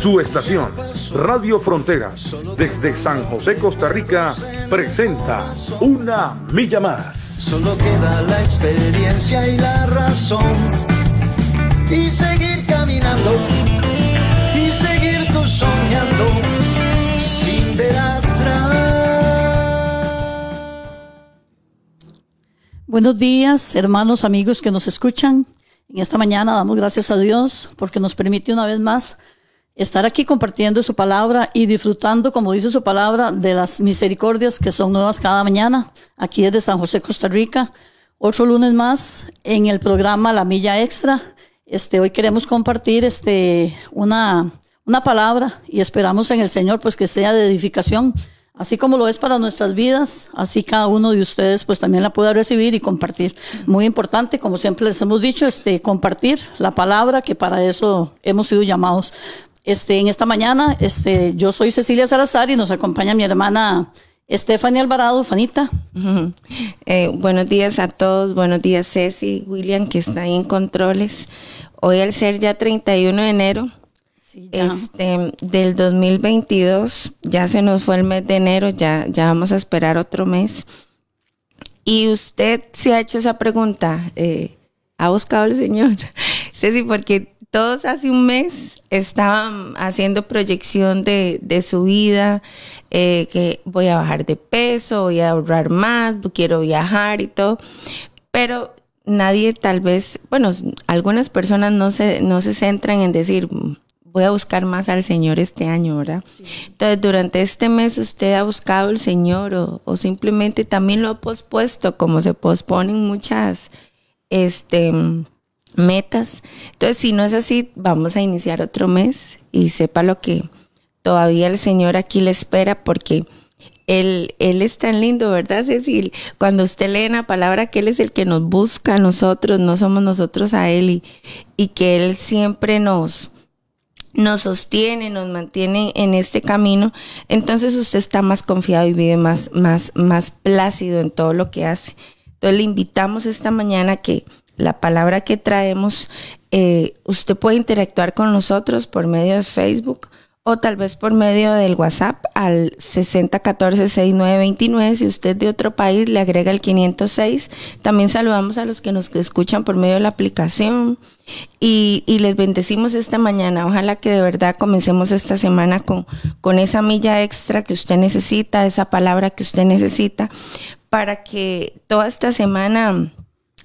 Su estación, Radio Fronteras, desde San José, Costa Rica, presenta Una Milla Más. Solo queda la experiencia y la razón. Y seguir caminando, y seguir tú soñando, sin ver atrás. Buenos días, hermanos, amigos que nos escuchan. En esta mañana damos gracias a Dios porque nos permite una vez más estar aquí compartiendo su palabra y disfrutando, como dice su palabra, de las misericordias que son nuevas cada mañana. Aquí desde San José, Costa Rica. Otro lunes más en el programa La Milla Extra. Este, hoy queremos compartir este, una, una palabra y esperamos en el Señor pues que sea de edificación. Así como lo es para nuestras vidas, así cada uno de ustedes pues también la pueda recibir y compartir. Muy importante, como siempre les hemos dicho, este, compartir la palabra, que para eso hemos sido llamados. Este, en esta mañana, este, yo soy Cecilia Salazar y nos acompaña mi hermana Stephanie Alvarado, Fanita. Eh, buenos días a todos, buenos días Ceci, William, que está ahí en controles. Hoy al ser ya 31 de enero este, del 2022, ya se nos fue el mes de enero, ya, ya vamos a esperar otro mes. Y usted se ha hecho esa pregunta, eh, ¿ha buscado al Señor? Ceci, porque todos hace un mes estaban haciendo proyección de, su vida, eh, que voy a bajar de peso, voy a ahorrar más, quiero viajar y todo, pero nadie tal vez, bueno, algunas personas no se, no se centran en decir, voy a buscar más al Señor este año, ¿verdad? Entonces, durante este mes usted ha buscado al Señor o, o simplemente también lo ha pospuesto, como se posponen muchas, este metas. Entonces, si no es así, vamos a iniciar otro mes y sepa lo que todavía el Señor aquí le espera porque él, él es tan lindo, ¿verdad, Cecil? Cuando usted lee la palabra que Él es el que nos busca a nosotros, no somos nosotros a Él y, y que Él siempre nos, nos sostiene, nos mantiene en este camino, entonces usted está más confiado y vive más, más, más plácido en todo lo que hace. Entonces le invitamos esta mañana que la palabra que traemos, eh, usted puede interactuar con nosotros por medio de Facebook o tal vez por medio del WhatsApp al 6014-6929. Si usted de otro país le agrega el 506. También saludamos a los que nos escuchan por medio de la aplicación y, les bendecimos esta mañana. Ojalá que de verdad comencemos esta semana con, con esa milla extra que usted necesita, esa palabra que usted necesita, para que toda esta semana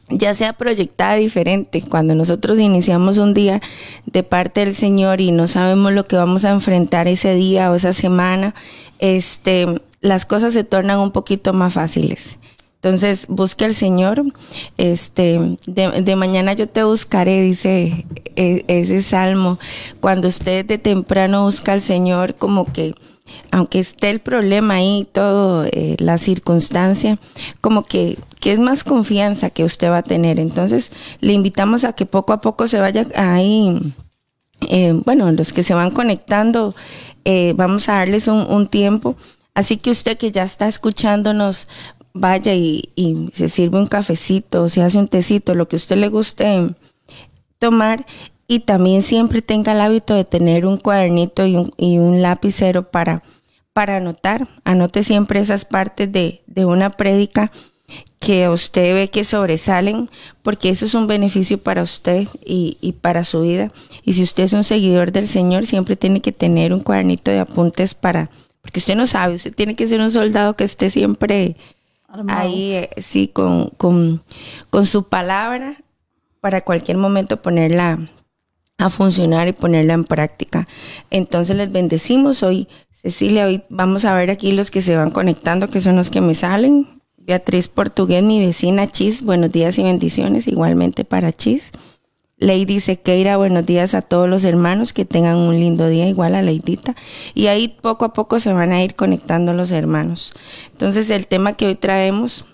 ya sea proyectada diferente. Cuando nosotros iniciamos un día de parte del Señor y no sabemos lo que vamos a enfrentar ese día o esa semana, este, las cosas se tornan un poquito más fáciles. Entonces, busque al Señor. Este, de, mañana yo te buscaré, dice e, ese salmo. Cuando usted de temprano busca al Señor, como que aunque esté el problema ahí, todo, eh, la circunstancia, como que, que, es más confianza que usted va a tener. Entonces, le invitamos a que poco a poco se vaya ahí, eh, bueno, los que se van conectando, eh, vamos a darles un, tiempo. Así que usted que ya está escuchándonos, vaya y, se sirve un cafecito, se hace un tecito, lo que usted le guste tomar y también siempre tenga el hábito de tener un cuadernito y un, y un lapicero para, para anotar. Anote siempre esas partes de, de una prédica que usted ve que sobresalen, porque eso es un beneficio para usted y, y, para su vida. Y si usted es un seguidor del Señor, siempre tiene que tener un cuadernito de apuntes para, porque usted no sabe, usted tiene que ser un soldado que esté siempre ahí, eh, sí, con, con, con su palabra para cualquier momento ponerla a funcionar y ponerla en práctica. Entonces les bendecimos hoy. Cecilia, hoy vamos a ver aquí los que se van conectando, que son los que me salen. Beatriz Portugués, mi vecina Chis, buenos días y bendiciones, igualmente para Chis. Lady Sequeira, buenos días a todos los hermanos, que tengan un lindo día, igual a Leidita. Y ahí poco a poco se van a ir conectando los hermanos. Entonces el tema que hoy traemos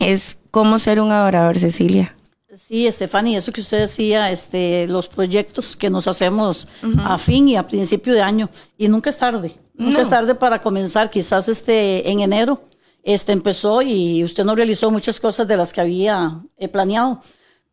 es cómo ser un adorador, Cecilia. Sí, Estefany, eso que usted decía, este, los proyectos que nos hacemos a fin y a principio de año, y nunca es tarde, nunca es tarde para comenzar, quizás este, en enero este, empezó y usted no realizó muchas cosas de las que había eh, planeado,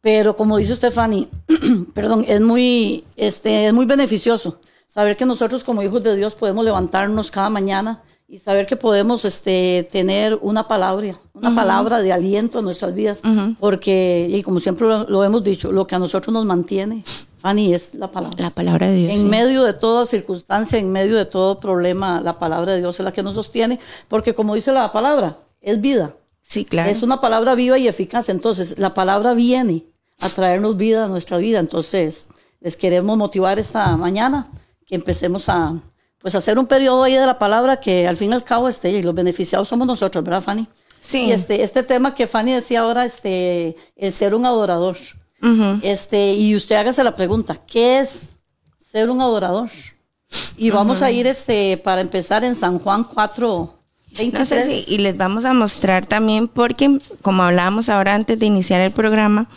pero como dice Stephanie, perdón, es muy, este, es muy beneficioso saber que nosotros como hijos de Dios podemos levantarnos cada mañana y saber que podemos este, tener una palabra, una palabra de aliento en nuestras vidas, porque, y como siempre lo, hemos dicho, lo que a nosotros nos mantiene, Fanny, es la palabra. La palabra de Dios. En medio de toda circunstancia, en medio de todo problema, la palabra de Dios es la que nos sostiene, porque como dice la palabra, es vida. Sí, claro. Es una palabra viva y eficaz. Entonces, la palabra viene a traernos vida a nuestra vida. Entonces, les queremos motivar esta mañana que empecemos a pues hacer un periodo ahí de la palabra que al fin y al cabo este y los beneficiados somos nosotros, ¿verdad, Fanny? Sí. Y este este tema que Fanny decía ahora este el ser un adorador. Este y usted hágase la pregunta, ¿qué es ser un adorador? Y vamos a ir este para empezar en San Juan 4 23. y les vamos a mostrar también porque como hablábamos ahora antes de iniciar el programa,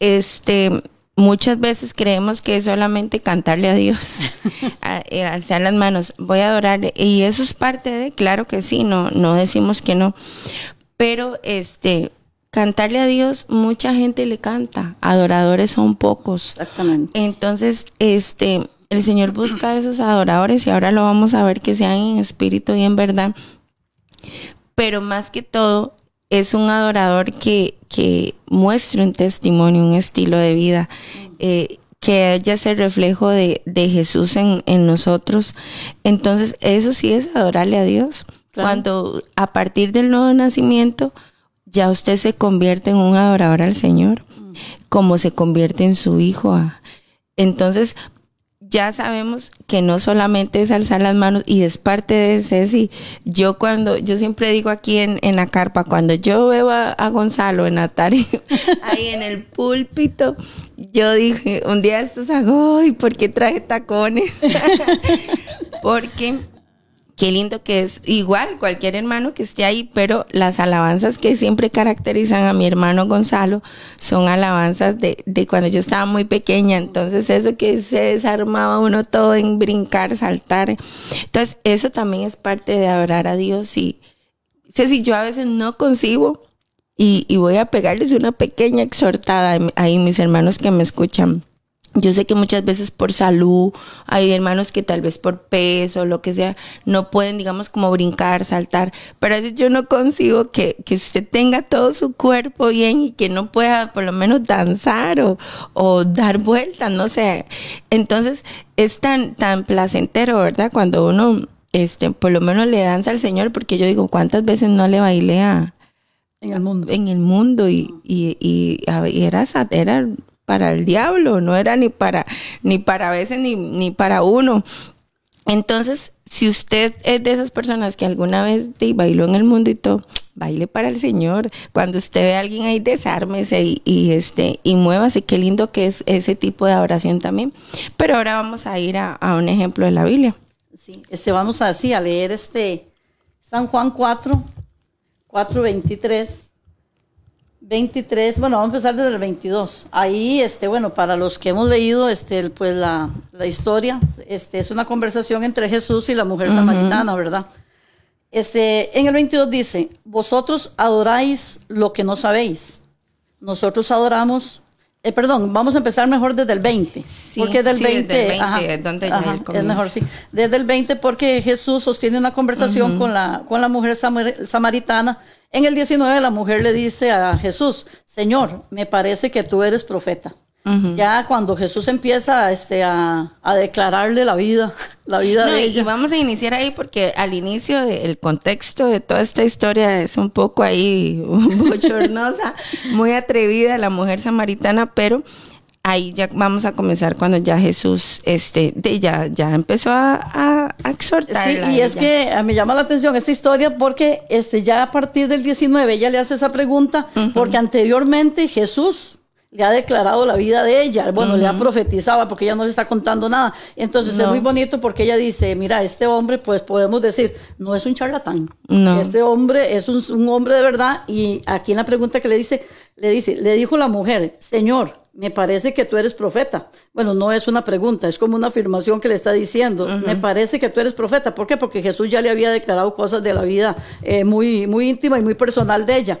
este, muchas veces creemos que es solamente cantarle a Dios, eh, alzar las manos, voy a adorar y eso es parte de, claro que sí, no, no decimos que no, pero este, cantarle a Dios, mucha gente le canta, adoradores son pocos. Exactamente. Entonces, este, el Señor busca a esos adoradores y ahora lo vamos a ver que sean en espíritu y en verdad. Pero más que todo, es un adorador que, que muestra un testimonio, un estilo de vida, eh, que haya ese reflejo de, Jesús en, nosotros. Entonces, eso sí es adorarle a Dios. Cuando a partir del nuevo nacimiento, ya usted se convierte en un adorador al Señor, mm. como se convierte en su hijo. Entonces, ya sabemos que no solamente es alzar las manos y es parte de Ceci. Yo cuando, yo siempre digo aquí en, en la carpa, cuando yo veo a, Gonzalo en Atari, ahí en el púlpito, yo dije, un día estos hago, ¿y por qué traje tacones? Porque qué lindo que es igual cualquier hermano que esté ahí, pero las alabanzas que siempre caracterizan a mi hermano Gonzalo son alabanzas de, cuando yo estaba muy pequeña, entonces eso que se desarmaba uno todo en brincar, saltar. Entonces eso también es parte de adorar a Dios. Y sé si yo a veces no concibo y, y voy a pegarles una pequeña exhortada ahí mis hermanos que me escuchan yo sé que muchas veces por salud hay hermanos que tal vez por peso o lo que sea no pueden, digamos, como brincar, saltar, pero a veces yo no consigo que, que usted tenga todo su cuerpo bien y que no pueda por lo menos danzar o, o dar vueltas, no sé. Entonces es tan, tan placentero, ¿verdad? Cuando uno, este, por lo menos le danza al Señor, porque yo digo, ¿cuántas veces no le bailé a... En el mundo. En el mundo y, y, y, y era, era para el diablo, no era ni para, ni para a veces ni, ni para uno. Entonces, si usted es de esas personas que alguna vez bailó en el mundo y todo, baile para el Señor. Cuando usted ve a alguien ahí, desármese y, y, este, y muévase. Qué lindo que es ese tipo de oración también. Pero ahora vamos a ir a, un ejemplo de la Biblia. Sí, este, vamos así a leer este San Juan 4, 4, 23 23, bueno, vamos a empezar desde el 22. Ahí, este, bueno, para los que hemos leído, este, pues la, la historia, este, es una conversación entre Jesús y la mujer samaritana, ¿verdad? Este, en el 22 dice, vosotros adoráis lo que no sabéis. Nosotros adoramos, eh, perdón, vamos a empezar mejor desde el 20. Sí, porque del 20, es donde es mejor, sí. Desde el 20 porque Jesús sostiene una conversación con, la, con la mujer samaritana en el 19 la mujer le dice a Jesús, Señor, me parece que tú eres profeta. Ya cuando Jesús empieza este, a, declararle la vida, la vida de ella. Y vamos a iniciar ahí porque al inicio del contexto de toda esta historia es un poco ahí bochornosa, muy atrevida la mujer samaritana, pero ahí ya vamos a comenzar cuando ya Jesús este de, ya ya empezó a, a, exhortar sí y es que me llama la atención esta historia porque este ya a partir del 19 ella le hace esa pregunta porque anteriormente Jesús le ha declarado la vida de ella, bueno, le ha profetizado porque ella no se está contando nada. Entonces es muy bonito porque ella dice, mira, este hombre, pues podemos decir, no es un charlatán. Este hombre es un, un, hombre de verdad y aquí en la pregunta que le dice, le dice, le dijo la mujer, Señor, me parece que tú eres profeta. Bueno, no es una pregunta, es como una afirmación que le está diciendo, me parece que tú eres profeta. ¿Por qué? Porque Jesús ya le había declarado cosas de la vida eh, muy, muy íntima y muy personal de ella.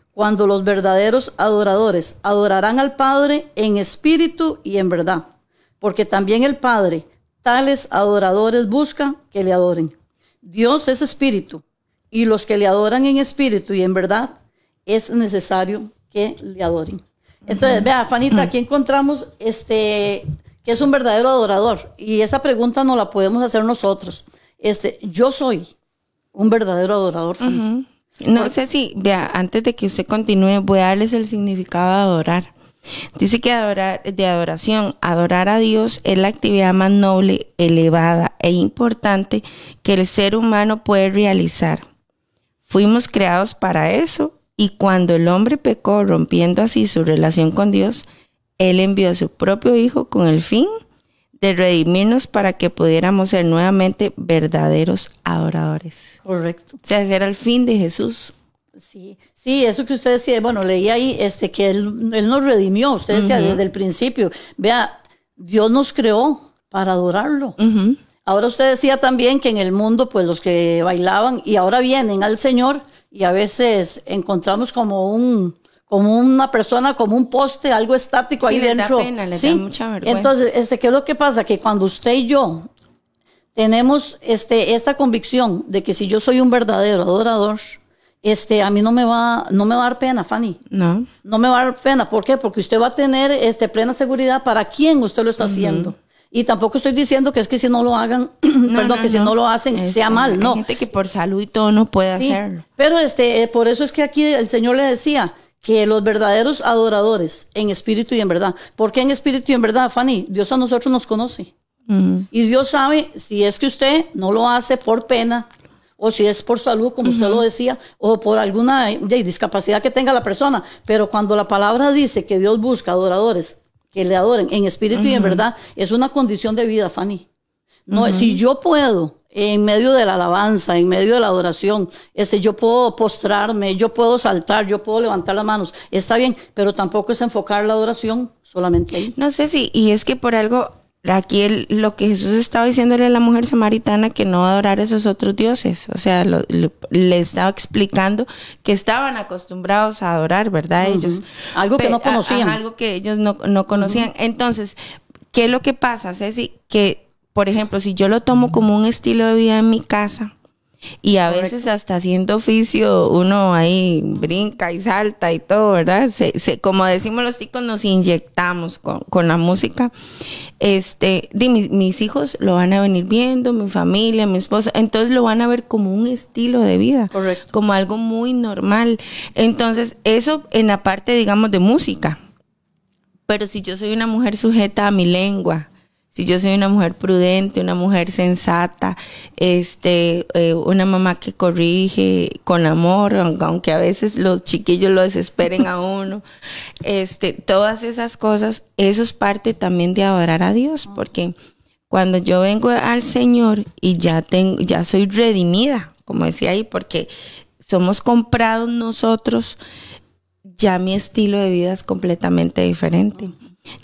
cuando los verdaderos adoradores adorarán al Padre en espíritu y en verdad, porque también el Padre tales adoradores busca que le adoren. Dios es espíritu, y los que le adoran en espíritu y en verdad es necesario que le adoren. Entonces, vea, Fanita, aquí encontramos este que es un verdadero adorador y esa pregunta no la podemos hacer nosotros. Este, yo soy un verdadero adorador. No sé si, vea, antes de que usted continúe, voy a darles el significado de adorar. Dice que adorar, de adoración, adorar a Dios es la actividad más noble, elevada e importante que el ser humano puede realizar. Fuimos creados para eso y cuando el hombre pecó, rompiendo así su relación con Dios, Él envió a su propio Hijo con el fin de redimirnos para que pudiéramos ser nuevamente verdaderos adoradores. Correcto. O sea, ese era el fin de Jesús. Sí, sí, eso que usted decía, bueno, leí ahí este, que él, él nos redimió, usted decía desde el principio, vea, Dios nos creó para adorarlo. Ahora usted decía también que en el mundo, pues los que bailaban y ahora vienen al Señor y a veces encontramos como un, como una persona, como un poste, algo estático ahí dentro. Da pena, le da mucha vergüenza. Entonces, este, ¿qué es lo que pasa? Que cuando usted y yo tenemos este, esta convicción de que si yo soy un verdadero adorador, este, a mí no me va, no me va a dar pena, Fanny. No. No me va a dar pena. ¿Por qué? Porque usted va a tener este, plena seguridad para quién usted lo está haciendo. Y tampoco estoy diciendo que es que si no lo hagan, perdón, que si no lo hacen sea mal, no. Hay gente que por salud y todo no puede hacerlo. Pero este, por eso es que aquí el Señor le decía, que los verdaderos adoradores en espíritu y en verdad. ¿Por qué en espíritu y en verdad, Fanny? Dios a nosotros nos conoce. Y Dios sabe si es que usted no lo hace por pena o si es por salud, como usted lo decía, o por alguna discapacidad que tenga la persona. Pero cuando la palabra dice que Dios busca adoradores que le adoren en espíritu y en verdad, es una condición de vida, Fanny. No, Si yo puedo en medio de la alabanza, en medio de la adoración, este, yo puedo postrarme, yo puedo saltar, yo puedo levantar las manos, está bien, pero tampoco es enfocar la adoración solamente ahí. No sé si, y es que por algo, aquí lo que Jesús estaba diciéndole a la mujer samaritana que no adorar a esos otros dioses, o sea, le estaba explicando que estaban acostumbrados a adorar, ¿verdad? Ellos. Algo que no conocían. algo que ellos no, conocían. Entonces, ¿qué es lo que pasa, Ceci? Que por ejemplo, si yo lo tomo como un estilo de vida en mi casa, y a veces hasta haciendo oficio uno ahí brinca y salta y todo, ¿verdad? Se, como decimos los chicos, nos inyectamos con, la música. Este, mis hijos lo van a venir viendo, mi familia, mi esposa, entonces lo van a ver como un estilo de vida, Correcto. como algo muy normal. Entonces, eso en la parte, digamos, de música. Pero si yo soy una mujer sujeta a mi lengua, si yo soy una mujer prudente, una mujer sensata, este, eh, una mamá que corrige con amor, aunque a veces los chiquillos lo desesperen a uno, este, todas esas cosas, eso es parte también de adorar a Dios, porque cuando yo vengo al Señor y ya tengo, ya soy redimida, como decía ahí, porque somos comprados nosotros, ya mi estilo de vida es completamente diferente.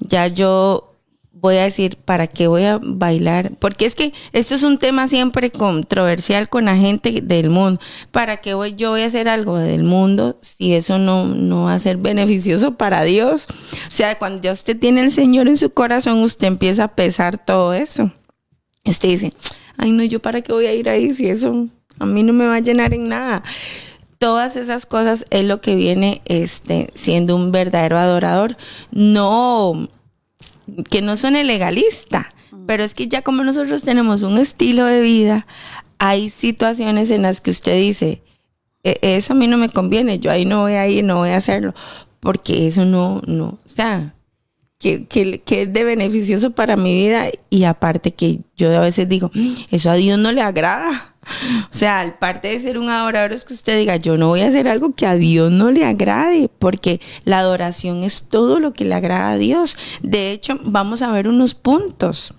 Ya yo voy a decir, ¿para qué voy a bailar? Porque es que esto es un tema siempre controversial con la gente del mundo. ¿Para qué voy, yo voy a hacer algo del mundo si eso no, no va a ser beneficioso para Dios? O sea, cuando ya usted tiene el Señor en su corazón, usted empieza a pesar todo eso. Usted dice, ay no, yo para qué voy a ir ahí si eso a mí no me va a llenar en nada todas esas cosas es lo que viene este siendo un verdadero adorador no que no suene legalista, pero es que ya como nosotros tenemos un estilo de vida, hay situaciones en las que usted dice, "E- eso a mí no me conviene, yo ahí no voy a ir, no voy a hacerlo, porque eso no, no, o sea, que, que, que es de beneficioso para mi vida y aparte que yo a veces digo, "Mm, eso a Dios no le agrada. O sea, aparte de ser un adorador es que usted diga, yo no voy a hacer algo que a Dios no le agrade, porque la adoración es todo lo que le agrada a Dios. De hecho, vamos a ver unos puntos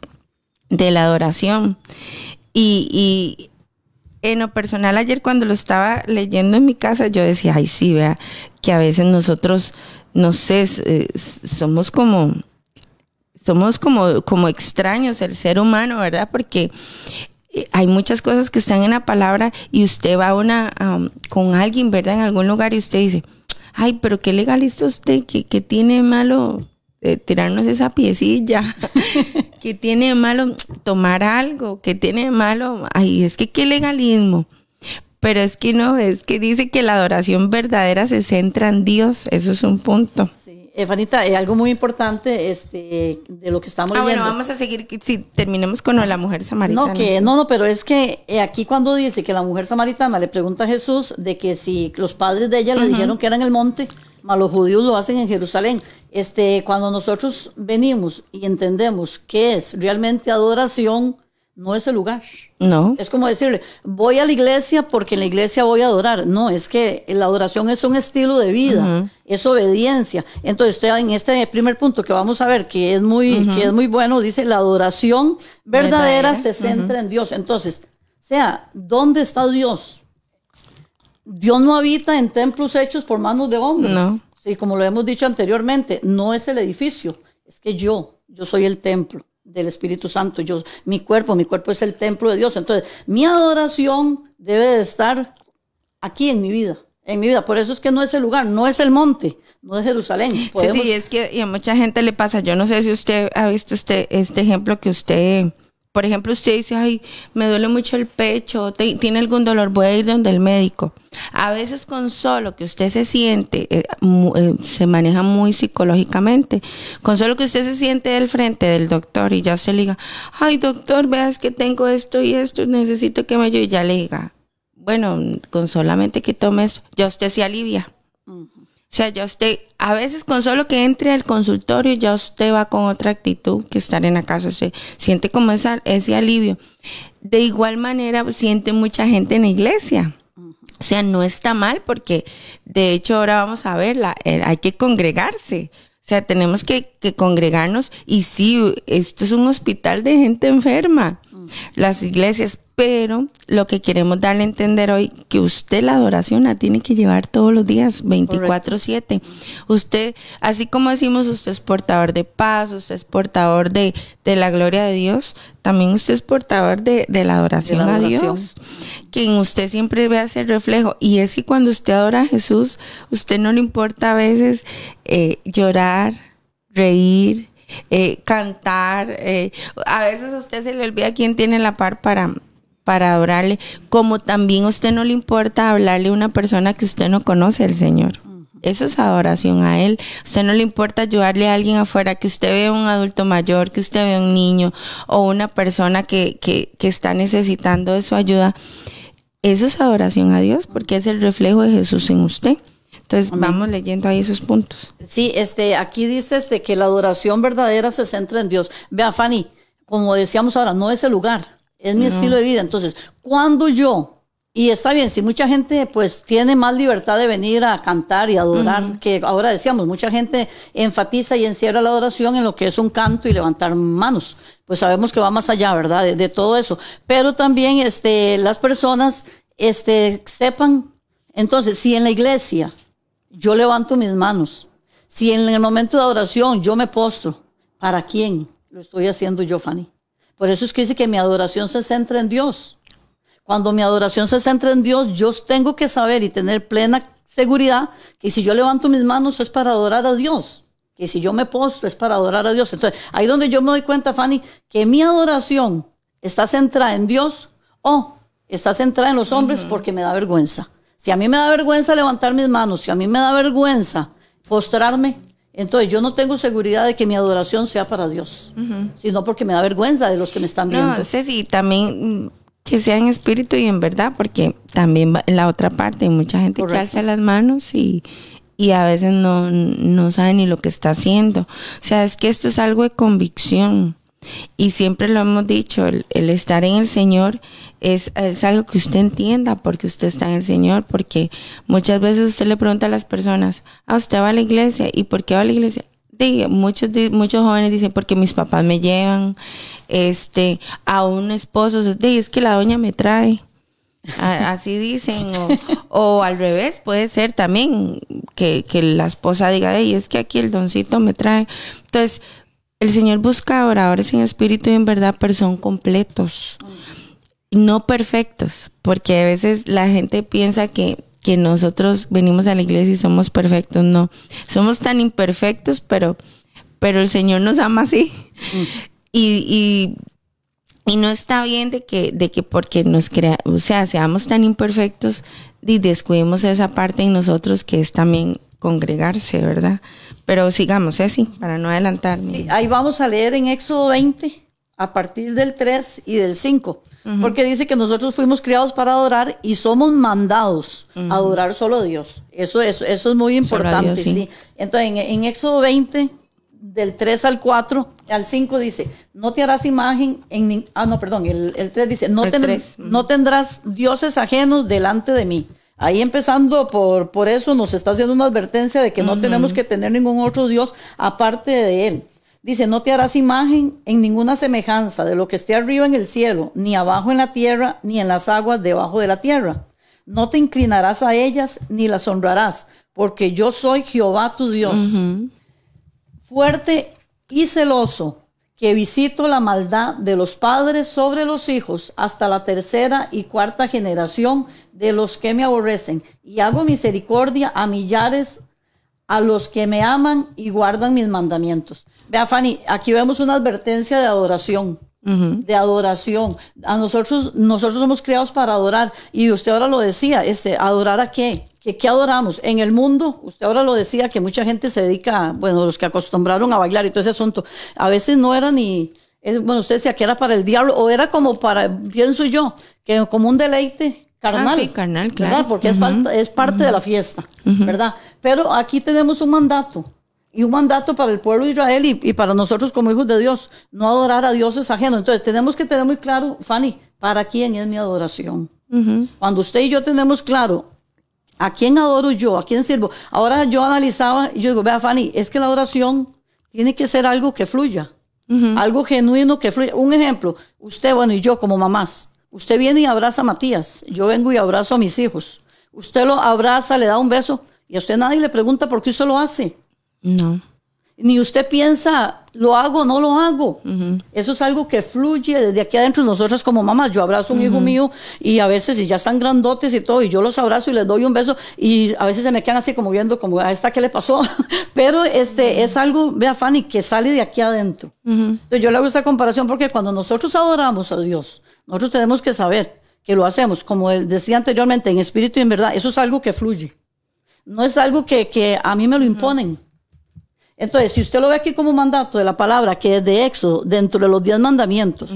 de la adoración. Y, y en lo personal, ayer cuando lo estaba leyendo en mi casa, yo decía, ay, sí, vea, que a veces nosotros, no sé, eh, somos como, somos como, como extraños, el ser humano, ¿verdad? Porque hay muchas cosas que están en la palabra y usted va una, am, con alguien, ¿verdad? En algún lugar y usted dice, ay, pero qué legalista usted, que, que tiene malo eh, tirarnos esa piecilla, que tiene malo tomar algo, que tiene malo, ay, es que qué legalismo. Pero es que no, es que dice que la adoración verdadera se centra en Dios, eso es un punto. Eh, Fanita, eh, algo muy importante este, de lo que estamos Ah, leyendo. bueno, vamos a seguir, si terminemos con lo de la mujer samaritana. No, que no, no, pero es que eh, aquí cuando dice que la mujer samaritana le pregunta a Jesús de que si los padres de ella le dijeron que era en el monte, mas los judíos lo hacen en Jerusalén. Este, cuando nosotros venimos y entendemos qué es realmente adoración, no es el lugar. No. Es como decirle, voy a la iglesia porque en la iglesia voy a adorar. No, es que la adoración es un estilo de vida, es obediencia. Entonces, usted en este primer punto que vamos a ver, que es muy, que es muy bueno, dice, la adoración verdadera, Verdadera. se centra en Dios. Entonces, sea, ¿dónde está Dios? Dios no habita en templos hechos por manos de hombres. No. Sí, como lo hemos dicho anteriormente, no es el edificio, es que yo, yo soy el templo del Espíritu Santo. Yo, mi cuerpo, mi cuerpo es el templo de Dios. Entonces, mi adoración debe de estar aquí en mi vida, en mi vida. Por eso es que no es el lugar, no es el monte, no es Jerusalén. Sí, sí, es que y a mucha gente le pasa. Yo no sé si usted ha visto este, este ejemplo que usted, por ejemplo, usted dice, ay, me duele mucho el pecho, tiene algún dolor, voy a ir donde el médico. A veces con solo que usted se siente, eh, eh, se maneja muy psicológicamente, con solo que usted se siente del frente del doctor y ya se le diga, ay doctor, veas que tengo esto y esto, necesito que me ayude, y ya le diga, bueno, con solamente que tomes, ya usted se alivia. O sea, ya usted, a veces con solo que entre al consultorio, ya usted va con otra actitud que estar en la casa. Usted siente como esa, ese alivio. De igual manera, siente mucha gente en la iglesia. O sea, no está mal porque, de hecho, ahora vamos a ver, la- eh, hay que congregarse. O sea, tenemos que, que congregarnos. Y sí, esto es un hospital de gente enferma, las iglesias. Pero lo que queremos darle a entender hoy, que usted la adoración la tiene que llevar todos los días, 24/7. Usted, así como decimos, usted es portador de paz, usted es portador de, de la gloria de Dios, también usted es portador de, de la adoración De la a. Dios que en usted siempre vea ese reflejo. Y es que cuando usted adora a Jesús, usted no le importa a veces eh, llorar, reír, eh, cantar. eh, a veces a usted se le olvida quién tiene la par para, para adorarle. Como también a usted no le importa hablarle a una persona que usted no conoce al Señor. Eso es adoración a Él. A usted no le importa ayudarle a alguien afuera, que usted vea un adulto mayor, que usted vea un niño o una persona que, que, que está necesitando de su ayuda. Eso es adoración a Dios porque es el reflejo de Jesús en usted. Entonces vamos leyendo ahí esos puntos. Sí, este, aquí dice este, que la adoración verdadera se centra en Dios. Vea, Fanny, como decíamos ahora, no es el lugar, es mi estilo de vida. Entonces, cuando yo, y está bien, si mucha gente pues tiene más libertad de venir a cantar y adorar, que ahora decíamos, mucha gente enfatiza y encierra la adoración en lo que es un canto y levantar manos. Pues sabemos que va más allá, ¿verdad? De, de todo eso. Pero también este, las personas este, sepan, entonces, si en la iglesia yo levanto mis manos. Si en el momento de adoración yo me postro, ¿para quién lo estoy haciendo yo, Fanny? Por eso es que dice que mi adoración se centra en Dios. Cuando mi adoración se centra en Dios, yo tengo que saber y tener plena seguridad que si yo levanto mis manos es para adorar a Dios. Que si yo me postro es para adorar a Dios. Entonces, ahí donde yo me doy cuenta, Fanny, que mi adoración está centrada en Dios o está centrada en los hombres porque me da vergüenza. Si a mí me da vergüenza levantar mis manos, si a mí me da vergüenza postrarme, Entonces yo no tengo seguridad de que mi adoración sea para Dios, sino porque me da vergüenza de los que me están viendo. No, Ceci, también mm, que sea en espíritu y en verdad, porque también va- la otra parte hay mucha gente Correcto. que alza las manos y, y a veces no, no sabe ni lo que está haciendo. O sea, es que esto es algo de convicción. Y siempre lo hemos dicho, el, estar en el Señor es, es algo que usted entienda porque usted está en el Señor, porque muchas veces usted le pregunta a las personas, ah, usted va a la iglesia, ¿y por qué va a la iglesia? Sí, muchos, muchos jóvenes dicen porque mis papás me llevan, este, a un esposo, "Di, es que la doña me trae. A- Así dicen, o, al revés, puede ser también que, que la esposa diga, hey, es que aquí el doncito me trae. Entonces, el Señor busca oradores en espíritu y en verdad, pero son completos, no perfectos, porque a veces la gente piensa que, que nosotros venimos a la iglesia y somos perfectos. No, somos tan imperfectos, pero, pero el Señor nos ama así. Y, y, y no está bien de que, de que porque nos crea, o sea, seamos tan imperfectos y descuidemos esa parte en nosotros que es también congregarse, ¿verdad? Pero sigamos, así, para no adelantarme. Sí, ahí vamos a leer en Éxodo 20, a partir del 3 y del 5, porque dice que nosotros fuimos criados para adorar y somos mandados a adorar solo a Dios. Eso, eso, eso es muy importante. Dios, sí. sí. Entonces, en, en Éxodo 20, del 3 al 4, al 5 dice, no te harás imagen en... Ah, no, perdón, el, el 3 dice, no, El ten- tres, ujú. no tendrás dioses ajenos delante de mí. Ahí empezando por, por eso nos está haciendo una advertencia de que no tenemos que tener ningún otro Dios aparte de Él. Dice, no te harás imagen en ninguna semejanza de lo que esté arriba en el cielo, ni abajo en la tierra, ni en las aguas debajo de la tierra. No te inclinarás a ellas, ni las honrarás, porque yo soy Jehová tu Dios fuerte y celoso, que visito la maldad de los padres sobre los hijos hasta la tercera y cuarta generación de los que me aborrecen, y hago misericordia a millares a los que me aman y guardan mis mandamientos. Vea, Fanny, aquí vemos una advertencia de adoración. De adoración. A nosotros, nosotros somos criados para adorar. Y usted ahora lo decía, este, ¿adorar a qué? ¿Qué, qué adoramos? En el mundo, usted ahora lo decía, que mucha gente se dedica, bueno, los que acostumbraron a bailar y todo ese asunto, a veces no era ni, bueno, usted decía que era para el diablo, o era como para, pienso yo, que como un deleite carnal. Ah, sí, carnal, claro. ¿verdad? Porque es, falta- es parte de la fiesta, ¿verdad? Pero aquí tenemos un mandato. Y un mandato para el pueblo de Israel y, y para nosotros como hijos de Dios, no adorar a dioses ajenos. Entonces tenemos que tener muy claro, Fanny, ¿para quién es mi adoración? Cuando usted y yo tenemos claro ¿A quién adoro yo? ¿A quién sirvo? Ahora yo analizaba y yo digo, vea Fanny, es que la oración tiene que ser algo que fluya, algo genuino que fluya. Un ejemplo, usted, bueno, y yo como mamás, usted viene y abraza a Matías, yo vengo y abrazo a mis hijos. Usted lo abraza, le da un beso y a usted nadie le pregunta por qué usted lo hace. No. Ni usted piensa, lo hago o no lo hago. Eso es algo que fluye desde aquí adentro. Nosotros como mamás, yo abrazo a un hijo mío y a veces y ya están grandotes y todo, y yo los abrazo y les doy un beso y a veces se me quedan así como viendo como a esta qué le pasó. Pero este es algo, vea Fanny, que sale de aquí adentro. Entonces, yo le hago esta comparación porque cuando nosotros adoramos a Dios, nosotros tenemos que saber que lo hacemos, como él decía anteriormente, en espíritu y en verdad. Eso es algo que fluye. No es algo que, que a mí me lo imponen. Entonces, si usted lo ve aquí como mandato de la palabra, que es de Éxodo, dentro de los diez mandamientos,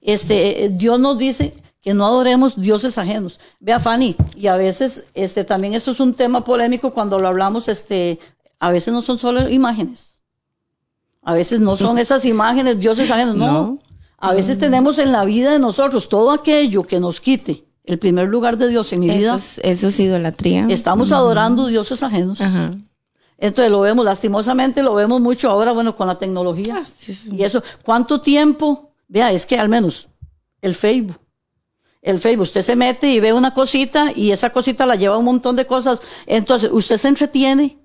este, Dios nos dice que no adoremos dioses ajenos. Vea, Fanny, y a veces este, también eso es un tema polémico cuando lo hablamos, este, a veces no son solo imágenes. A veces no son esas imágenes, dioses ajenos, no. No. A veces tenemos en la vida de nosotros todo aquello que nos quite el primer lugar de Dios en mi vida. Es, eso es idolatría. Estamos adorando dioses ajenos. Ajá. Entonces lo vemos, lastimosamente lo vemos mucho ahora, bueno, con la tecnología. Ah, sí, sí. Y eso, ¿cuánto tiempo? Vea, es que al menos el Facebook. El Facebook, usted se mete y ve una cosita y esa cosita la lleva a un montón de cosas. Entonces, usted se entretiene.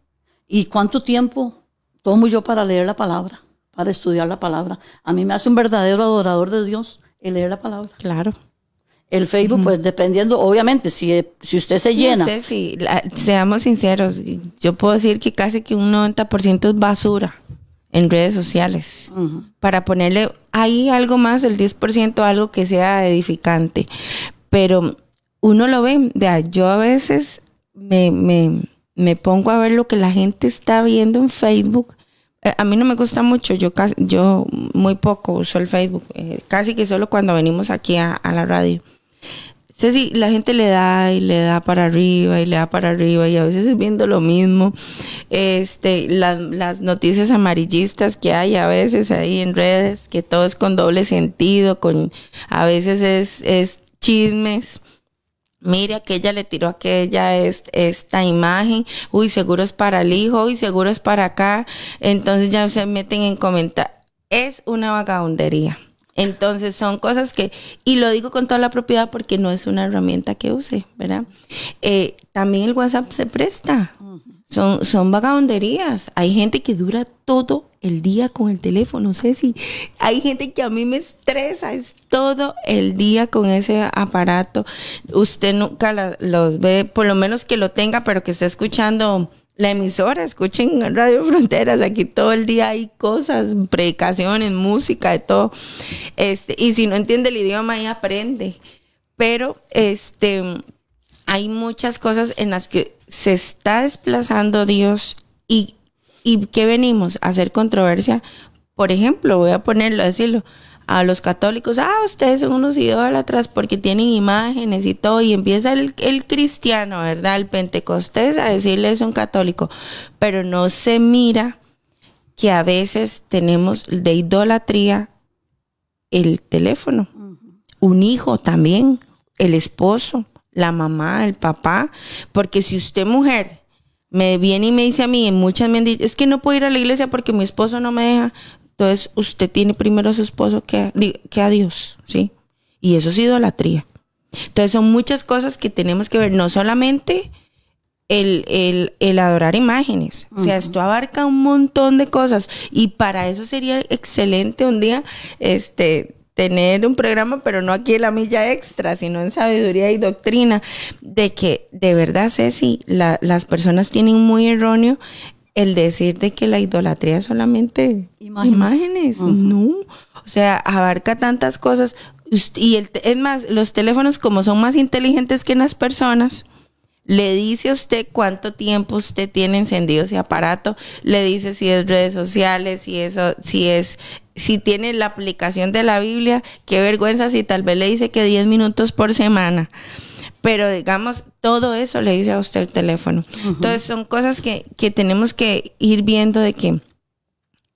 ¿Y cuánto tiempo tomo yo para leer la palabra, para estudiar la palabra? A mí me hace un verdadero adorador de Dios el leer la palabra. Claro. El Facebook, pues dependiendo, obviamente, si, si usted se llena. No sé si, la- seamos sinceros, yo puedo decir que casi que un 90% es basura en redes sociales. Para ponerle ahí algo más, el 10% algo que sea edificante. Pero uno lo ve, yo a veces me, me, me pongo a ver lo que la gente está viendo en Facebook. Eh, a mí no me gusta mucho, yo, casi, yo muy poco uso el Facebook, eh, casi que solo cuando venimos aquí a, a la radio. Sí, la gente le da y le da para arriba y le da para arriba y a veces es viendo lo mismo. Este, la- las noticias amarillistas que hay a veces ahí en redes, que todo es con doble sentido, con a veces es, es chismes. Mire, aquella le tiró a aquella es- esta imagen. Uy, seguro es para el hijo, uy, seguro es para acá. Entonces ya se meten en comentar. Es una vagabundería. Entonces son cosas que, y lo digo con toda la propiedad porque no es una herramienta que use, ¿verdad? Eh, también el WhatsApp se presta. Son, son vagabunderías. Hay gente que dura todo el día con el teléfono. Ceci. hay gente que a mí me estresa. Es todo el día con ese aparato. Usted nunca la- los ve, por lo menos que lo tenga, pero que esté escuchando la emisora. Escuchen Radio Fronteras. Aquí todo el día hay cosas, predicaciones, música, de todo. Este, y si no entiende el idioma, ahí aprende. Pero, este hay muchas cosas en las que se está desplazando Dios y, y ¿qué venimos? A hacer controversia. Por ejemplo, voy a ponerlo, decirlo, a los católicos, ah, ustedes son unos idólatras porque tienen imágenes y todo, y empieza el, el cristiano, ¿verdad? El pentecostés a decirle es un católico, pero no se mira que a veces tenemos de idolatría el teléfono, un hijo también, el esposo, la mamá, el papá, porque si usted mujer me viene y me dice a mí, muchas me han dicho, es que no puedo ir a la iglesia porque mi esposo no me deja, entonces usted tiene primero a su esposo que, di- que a Dios, ¿sí? Y eso es idolatría. Entonces son muchas cosas que tenemos que ver, no solamente el, el, el adorar imágenes. O sea, esto abarca un montón de cosas. Y para eso sería excelente un día este, tener un programa, pero no aquí en la milla extra, sino en sabiduría y doctrina, de que de verdad, Ceci, la, las personas tienen muy erróneo el decir de que la idolatría es solamente Imágenes. imágenes. No. O sea, abarca tantas cosas. Y el es más, los teléfonos como son más inteligentes que las personas, le dice a usted cuánto tiempo usted tiene encendido ese aparato, le dice si es redes sociales, si eso, si es, si tiene la aplicación de la Biblia, qué vergüenza si tal vez le dice que 10 minutos por semana. Pero digamos, todo eso le dice a usted el teléfono. Entonces son cosas que, que tenemos que ir viendo de que